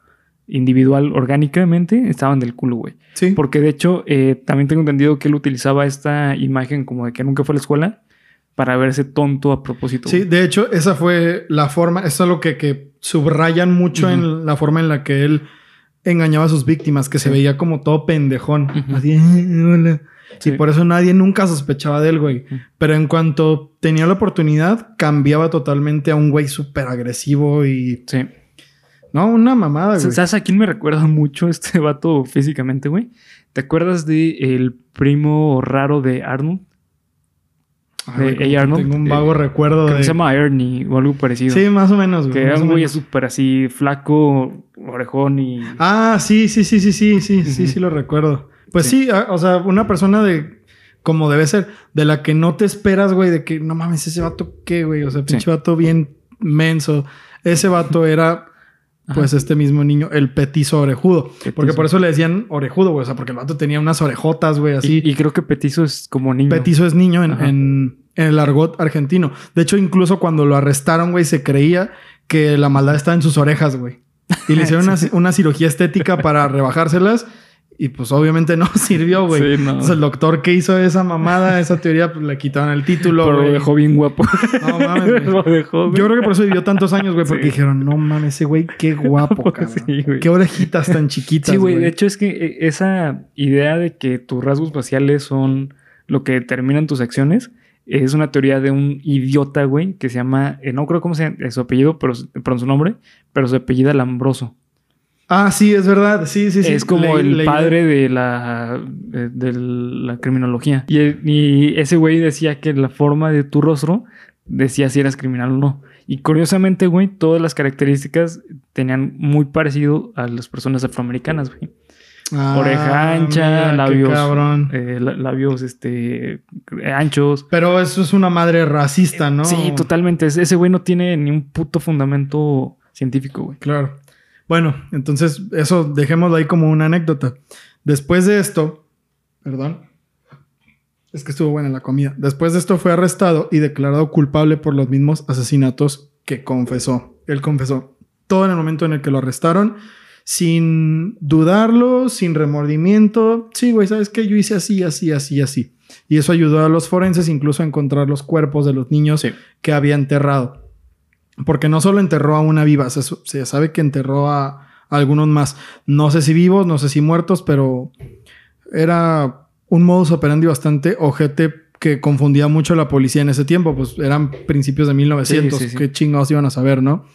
Speaker 1: individual, orgánicamente, estaban del culo, güey.
Speaker 3: Sí.
Speaker 1: Porque de hecho, eh, también tengo entendido que él utilizaba esta imagen como de que nunca fue a la escuela para verse tonto a propósito.
Speaker 3: Sí, de hecho, esa fue la forma, eso es lo que, que subrayan mucho en la forma en la que él engañaba a sus víctimas, que se veía como todo pendejón. Así, "Eh, hola".
Speaker 1: Sí.
Speaker 3: Y por eso nadie nunca sospechaba de él, güey. Pero en cuanto tenía la oportunidad, cambiaba totalmente a un güey súper agresivo y...
Speaker 1: Sí.
Speaker 3: No, una mamada, güey.
Speaker 1: ¿Sabes a quién me recuerda mucho este vato físicamente, güey? ¿Te acuerdas de el primo raro de Arnold?
Speaker 3: Ay,
Speaker 1: de A. Arnold,
Speaker 3: Tengo un
Speaker 1: eh,
Speaker 3: vago recuerdo
Speaker 1: Creo
Speaker 3: de...
Speaker 1: que se llama Ernie o algo parecido.
Speaker 3: Sí, más o menos, güey.
Speaker 1: que era un güey súper así flaco, orejón y...
Speaker 3: Ah, sí, sí, sí, sí, sí, sí, sí,
Speaker 1: Ujú.
Speaker 3: sí lo recuerdo. Pues
Speaker 1: Sí.
Speaker 3: sí, o sea, una persona de como debe ser, de la que no te esperas, güey, de que no mames, ese vato qué, güey, o sea, pinche
Speaker 1: Sí.
Speaker 3: vato bien menso. Ese vato era pues este mismo niño, el petizo orejudo, porque por eso le decían orejudo, güey, o sea, porque el vato tenía unas orejotas, güey, así.
Speaker 1: Y, y creo que Petizo es como niño.
Speaker 3: Petizo es niño en, en- en el argot argentino. De hecho, incluso cuando lo arrestaron, güey, se creía que la maldad estaba en sus orejas, güey. Y le hicieron una, [laughs] una cirugía estética para rebajárselas. Y pues obviamente no [laughs] sirvió, güey.
Speaker 1: Sí, no.
Speaker 3: Entonces, el doctor que hizo esa mamada, esa teoría, pues le quitaron el título,
Speaker 1: Pero lo dejó bien guapo.
Speaker 3: No mames, [laughs]
Speaker 1: lo dejó.
Speaker 3: Yo creo que por eso vivió tantos años, güey, porque
Speaker 1: Sí.
Speaker 3: dijeron, no mames, ese güey, qué guapo, [laughs] cabrón.
Speaker 1: Sí, güey.
Speaker 3: Qué orejitas tan chiquitas,
Speaker 1: Sí, güey. De hecho, es que eh, esa idea de que tus rasgos faciales son lo que determinan tus acciones es una teoría de un idiota, güey, que se llama, eh, no creo cómo se su apellido, pero, perdón, su nombre, pero su apellido Lambroso.
Speaker 3: Ah, sí, es verdad. Sí, sí, sí.
Speaker 1: es como el padre de la, de, de la criminología. Y, y ese güey decía que la forma de tu rostro decía si eras criminal o no. Y curiosamente, güey, todas las características tenían muy parecido a las personas afroamericanas, güey.
Speaker 3: Ah,
Speaker 1: Oreja ancha,
Speaker 3: mira,
Speaker 1: labios,
Speaker 3: cabrón.
Speaker 1: eh, la- labios este, anchos.
Speaker 3: Pero eso es una madre racista, ¿no?
Speaker 1: Sí, totalmente. Ese güey no tiene ni un puto fundamento científico, güey.
Speaker 3: Claro. Bueno, entonces eso dejémoslo ahí como una anécdota. Después de esto, perdón, es que estuvo buena la comida. Después de esto fue arrestado y declarado culpable por los mismos asesinatos que confesó. Él confesó todo en el momento en el que lo arrestaron, sin dudarlo, sin remordimiento. Sí, güey, ¿sabes qué? Yo hice así, así, así, así. Y eso ayudó a los forenses incluso a encontrar los cuerpos de los niños
Speaker 1: Sí.
Speaker 3: que había enterrado. Porque no solo enterró a una viva, se, sabe que enterró a, a algunos más. No sé si vivos, no sé si muertos, pero era un modus operandi bastante ojete que confundía mucho a la policía en ese tiempo. Pues eran principios de 1900.
Speaker 1: Sí, sí, sí.
Speaker 3: Qué chingados iban a saber, ¿no?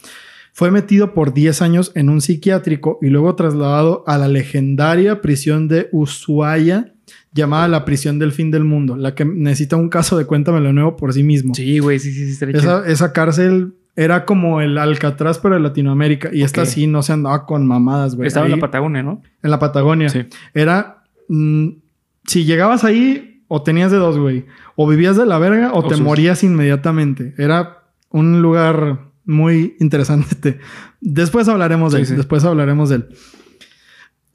Speaker 3: Fue metido por 10 años en un psiquiátrico y luego trasladado a la legendaria prisión de Ushuaia, llamada la prisión del fin del mundo, la que necesita un caso de cuéntamelo nuevo por sí mismo.
Speaker 1: Sí, güey, sí, sí, sí.
Speaker 3: esa cárcel era como el Alcatraz, pero de Latinoamérica. Y esta
Speaker 1: Ok.
Speaker 3: sí no se andaba con mamadas, güey.
Speaker 1: Estaba en la Patagonia, ¿no?
Speaker 3: en la Patagonia.
Speaker 1: Sí.
Speaker 3: Era. mm, si llegabas ahí, o tenías de dos, güey. O vivías de la verga o,
Speaker 1: O
Speaker 3: te
Speaker 1: sus-
Speaker 3: morías inmediatamente. Era un lugar muy interesante. [laughs] Después hablaremos de él.
Speaker 1: sí.
Speaker 3: Después hablaremos de él.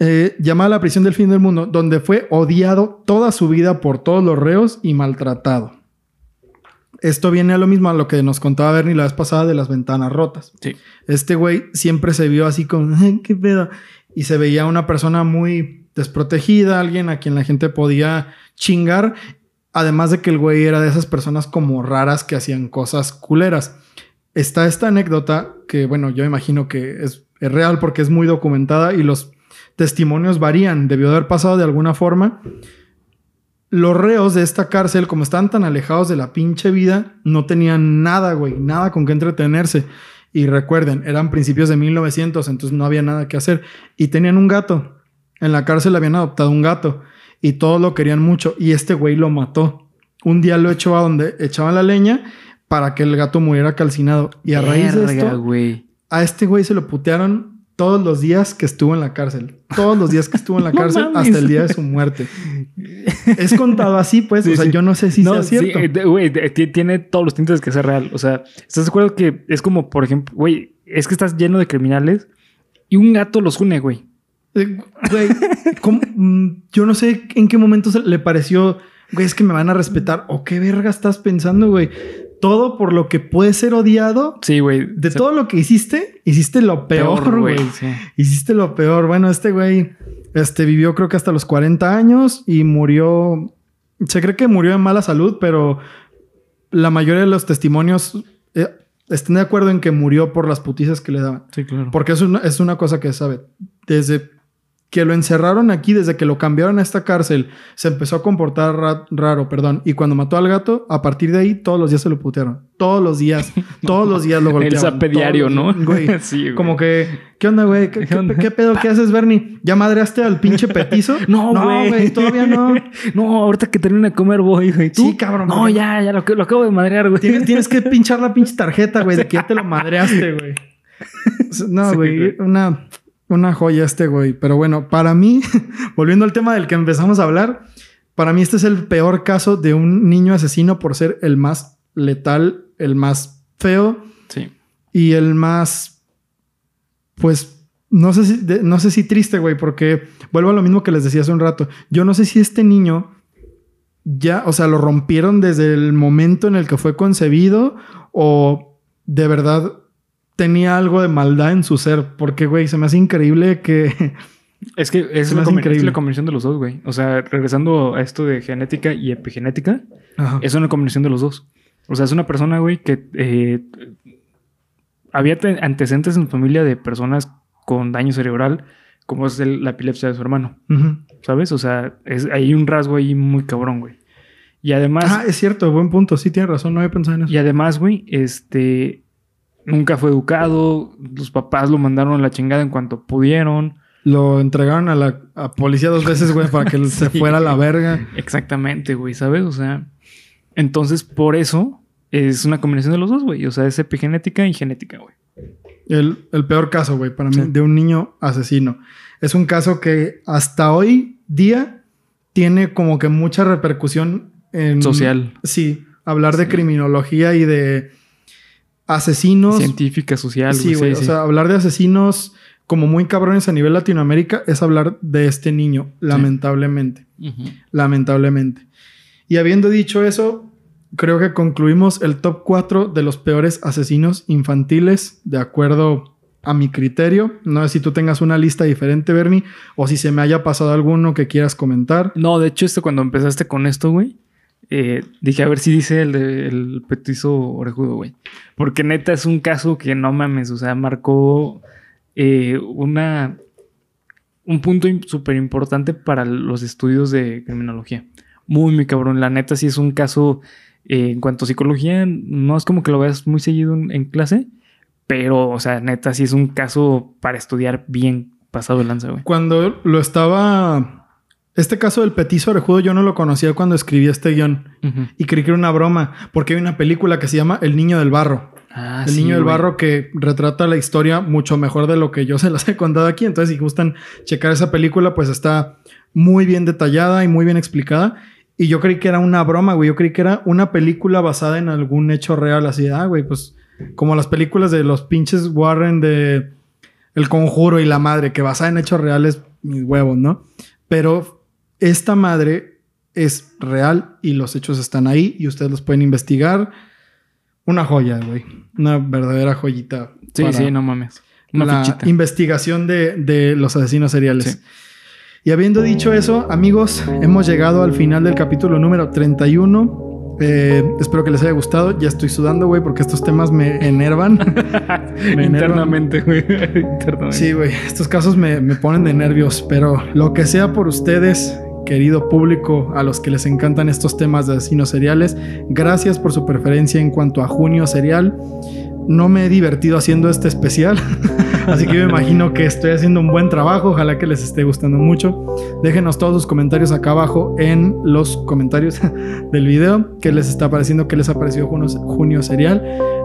Speaker 3: Eh, llamada la prisión del fin del mundo, donde fue odiado toda su vida por todos los reos y maltratado. Esto viene a lo mismo a lo que nos contaba Bernie la vez pasada de las ventanas rotas.
Speaker 1: Sí.
Speaker 3: Este güey siempre se vio así "Ay, ¿qué pedo? Y se veía una persona muy desprotegida, alguien a quien la gente podía chingar. Además de que el güey era de esas personas como raras que hacían cosas culeras. Está esta anécdota que, bueno, yo imagino que es, es real porque es muy documentada y los testimonios varían. Debió de haber pasado de alguna forma. Los reos de esta cárcel, como estaban tan alejados de la pinche vida, no tenían nada, güey, nada con qué entretenerse. Y recuerden, eran principios de 1900, entonces no había nada que hacer. Y tenían un gato. En la cárcel habían adoptado un gato. Y todos lo querían mucho. Y este güey lo mató. Un día lo echó a donde echaban la leña para que el gato muriera calcinado. Y a raíz de esto, a este güey se lo putearon todos los días que estuvo en la cárcel. Todos los días que estuvo en la [laughs] cárcel hasta el día de su muerte. Es contado así, pues.
Speaker 1: Sí,
Speaker 3: o sea,
Speaker 1: sí.
Speaker 3: yo no sé si
Speaker 1: no,
Speaker 3: sea cierto.
Speaker 1: sí, eh, güey, tiene todos los tintes que sea real. O sea, ¿estás de acuerdo que es como, por ejemplo, güey, es que estás lleno de criminales y un gato los une, güey?
Speaker 3: Eh, Güey, ¿cómo? Mm, yo no sé en qué momento se le pareció, güey, es que me van a respetar. ¿O qué verga estás pensando, güey? Todo por lo que puede ser odiado.
Speaker 1: Sí, güey.
Speaker 3: De todo lo que hiciste, hiciste lo peor, güey.
Speaker 1: sí.
Speaker 3: Hiciste lo peor. Bueno, este güey este, vivió creo que hasta los 40 años y murió. Se cree que murió de mala salud, pero la mayoría de los testimonios eh, están de acuerdo en que murió por las putizas que le daban.
Speaker 1: Sí, claro.
Speaker 3: Porque es una, es una cosa que sabe. Desde que lo encerraron aquí, desde que lo cambiaron a esta cárcel, se empezó a comportar ra- raro, perdón. Y cuando mató al gato, a partir de ahí, todos los días se lo putearon. Todos los días. [laughs] Todos los días lo
Speaker 1: El
Speaker 3: golpeaban.
Speaker 1: zape
Speaker 3: todos
Speaker 1: diario,
Speaker 3: los
Speaker 1: ¿no?
Speaker 3: Güey. [laughs]
Speaker 1: sí, güey.
Speaker 3: Como que, ¿qué onda, güey? ¿Qué,
Speaker 1: ¿Qué
Speaker 3: qué-
Speaker 1: onda?
Speaker 3: qué pedo? ¿Qué haces, Bernie? ¿Ya madreaste al pinche [laughs] petizo?
Speaker 1: No, güey.
Speaker 3: todavía no.
Speaker 1: No, ahorita que termine de comer voy, güey. ¿Tú?
Speaker 3: Sí, cabrón,
Speaker 1: No, ya, ya lo, lo acabo de madrear, güey.
Speaker 3: Tienes, tienes que pinchar la pinche tarjeta, güey, de que ya te lo madreaste, güey. No,
Speaker 1: Sí,
Speaker 3: güey. una, una joya este, güey. Pero bueno, para mí, [laughs] volviendo al tema del que empezamos a hablar, para mí este es el peor caso de un niño asesino por ser el más letal, el más feo
Speaker 1: Sí.
Speaker 3: y el más, pues, no sé si, de- no sé si triste, güey, porque vuelvo a lo mismo que les decía hace un rato. Yo no sé si este niño ya, o sea, lo rompieron desde el momento en el que fue concebido o de verdad tenía algo de maldad en su ser, porque, güey, se me hace increíble que... [laughs]
Speaker 1: Es que es la, es
Speaker 3: increíble.
Speaker 1: la combinación de los dos, güey. O sea, regresando a esto de genética y epigenética,
Speaker 3: Ajá.
Speaker 1: es una combinación de los dos. O sea, es una persona, güey, que eh, había te- antecedentes en su familia de personas con daño cerebral, como es el- la epilepsia de su hermano. ¿sabes? O sea, es, hay un rasgo ahí muy cabrón, güey. Y además,
Speaker 3: Ah, es cierto, buen punto. Sí, tienes razón, no había pensado en eso.
Speaker 1: y además, güey, este, nunca fue educado, los papás lo mandaron a la chingada en cuanto pudieron.
Speaker 3: Lo entregaron a la a policía dos veces, güey, para que [laughs] se fuera a la verga.
Speaker 1: Exactamente, güey, ¿sabes? O sea, entonces por eso es una combinación de los dos, güey. O sea, es epigenética y genética, güey.
Speaker 3: El, el peor caso, güey, para mí,
Speaker 1: Sí.
Speaker 3: de un niño asesino. Es un caso que hasta hoy día tiene como que mucha repercusión en...
Speaker 1: Social.
Speaker 3: Sí, hablar de criminología y de asesinos.
Speaker 1: Científica, social,
Speaker 3: Sí, güey.
Speaker 1: sí,
Speaker 3: o sea, hablar de asesinos como muy cabrones a nivel Latinoamérica es hablar de este niño, lamentablemente. Lamentablemente. Y habiendo dicho eso, creo que concluimos el top 4 de los peores asesinos infantiles, de acuerdo a mi criterio. No sé si tú tengas una lista diferente, Bernie, o si se me haya pasado alguno que quieras comentar.
Speaker 1: No, de hecho, esto cuando empezaste con esto, güey, eh, dije a ver si dice el del petizo orejudo, güey. Porque neta es un caso que no mames, o sea, marcó eh, una un punto súper importante para los estudios de criminología. Muy, muy cabrón. La neta sí es un caso eh, en cuanto a psicología, no es como que lo veas muy seguido en, en clase, pero, o sea, neta sí es un caso para estudiar bien pasado de lanza, güey.
Speaker 3: Cuando lo estaba... Este caso del petizo orejudo yo no lo conocía cuando escribí este
Speaker 1: guion.
Speaker 3: Y creí que era una broma, porque hay una película que se llama El Niño del Barro.
Speaker 1: Ah,
Speaker 3: el
Speaker 1: sí,
Speaker 3: niño del barro que retrata la historia mucho mejor de lo que yo [laughs] se las he contado aquí. Entonces, si gustan checar esa película, pues está muy bien detallada y muy bien explicada. Y yo creí que era una broma, güey. Yo creí que era una película basada en algún hecho real. Así, ah, güey, pues como las películas de los pinches Warren de El Conjuro y la Madre, que basada en hechos reales, mis huevos, ¿no? Pero esta madre es real y los hechos están ahí y ustedes los pueden investigar. Una joya, güey. Una verdadera joyita.
Speaker 1: Sí, sí, no mames. Una
Speaker 3: la
Speaker 1: fichita.
Speaker 3: investigación de, de los asesinos seriales.
Speaker 1: Sí.
Speaker 3: Y habiendo dicho eso, amigos, hemos llegado al final del capítulo número 31. Eh, espero que les haya gustado. Ya estoy sudando, güey, porque estos temas me enervan. [laughs] me enervan.
Speaker 1: Internamente, güey. [laughs] Internamente.
Speaker 3: Sí, güey, estos casos me, me ponen de nervios, pero lo que sea por ustedes, querido público a los que les encantan estos temas de asesinos seriales. Gracias por su preferencia en cuanto a Junio Serial. No me he divertido haciendo este especial, [laughs] así que me imagino que estoy haciendo un buen trabajo. Ojalá que les esté gustando mucho. Déjenos todos sus comentarios acá abajo en los comentarios [laughs] del video. ¿Qué les está pareciendo? ¿Qué les ha parecido Junio, Junio?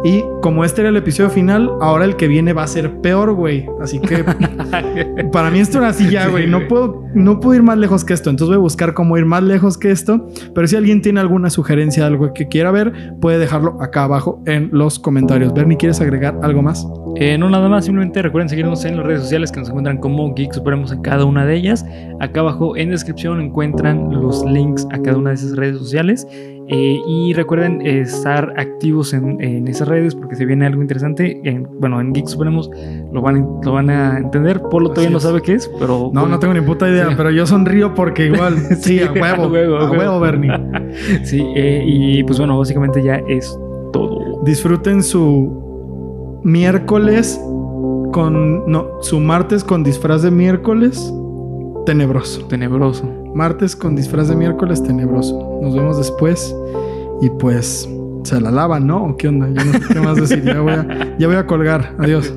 Speaker 3: Y como este era el episodio final, ahora el que viene va a ser peor, güey. Así que [laughs] para mí esto era así ya, güey. No puedo, no puedo ir más lejos que esto. Entonces voy a buscar cómo ir más lejos que esto. Pero si alguien tiene alguna sugerencia, algo que quiera ver, puede dejarlo acá abajo en los comentarios. Bernie, ¿quieres agregar algo más?
Speaker 1: Eh, no, nada más. Simplemente recuerden seguirnos en las redes sociales que nos encuentran como Geek Supremos en cada una de ellas. Acá abajo en descripción encuentran los links a cada una de esas redes sociales. Eh, y recuerden estar activos en, en, esas redes porque se viene algo interesante. En, bueno, en Geek Supremos lo van, lo van a entender. Polo todavía no sabe qué es, pero.
Speaker 3: No, no tengo ni puta idea, sí. pero yo sonrío porque [laughs] igual. sí, a huevo. a huevo, a huevo, Bernie. [laughs]
Speaker 1: sí, eh, y pues bueno, básicamente ya es todo.
Speaker 3: Disfruten su miércoles con. No, su martes con disfraz de miércoles tenebroso.
Speaker 1: Tenebroso.
Speaker 3: Martes con disfraz de miércoles tenebroso. Nos vemos después. Y pues se la lavan, ¿no? ¿O qué onda? Yo no sé qué más decir. Ya voy a, ya voy a colgar. Adiós.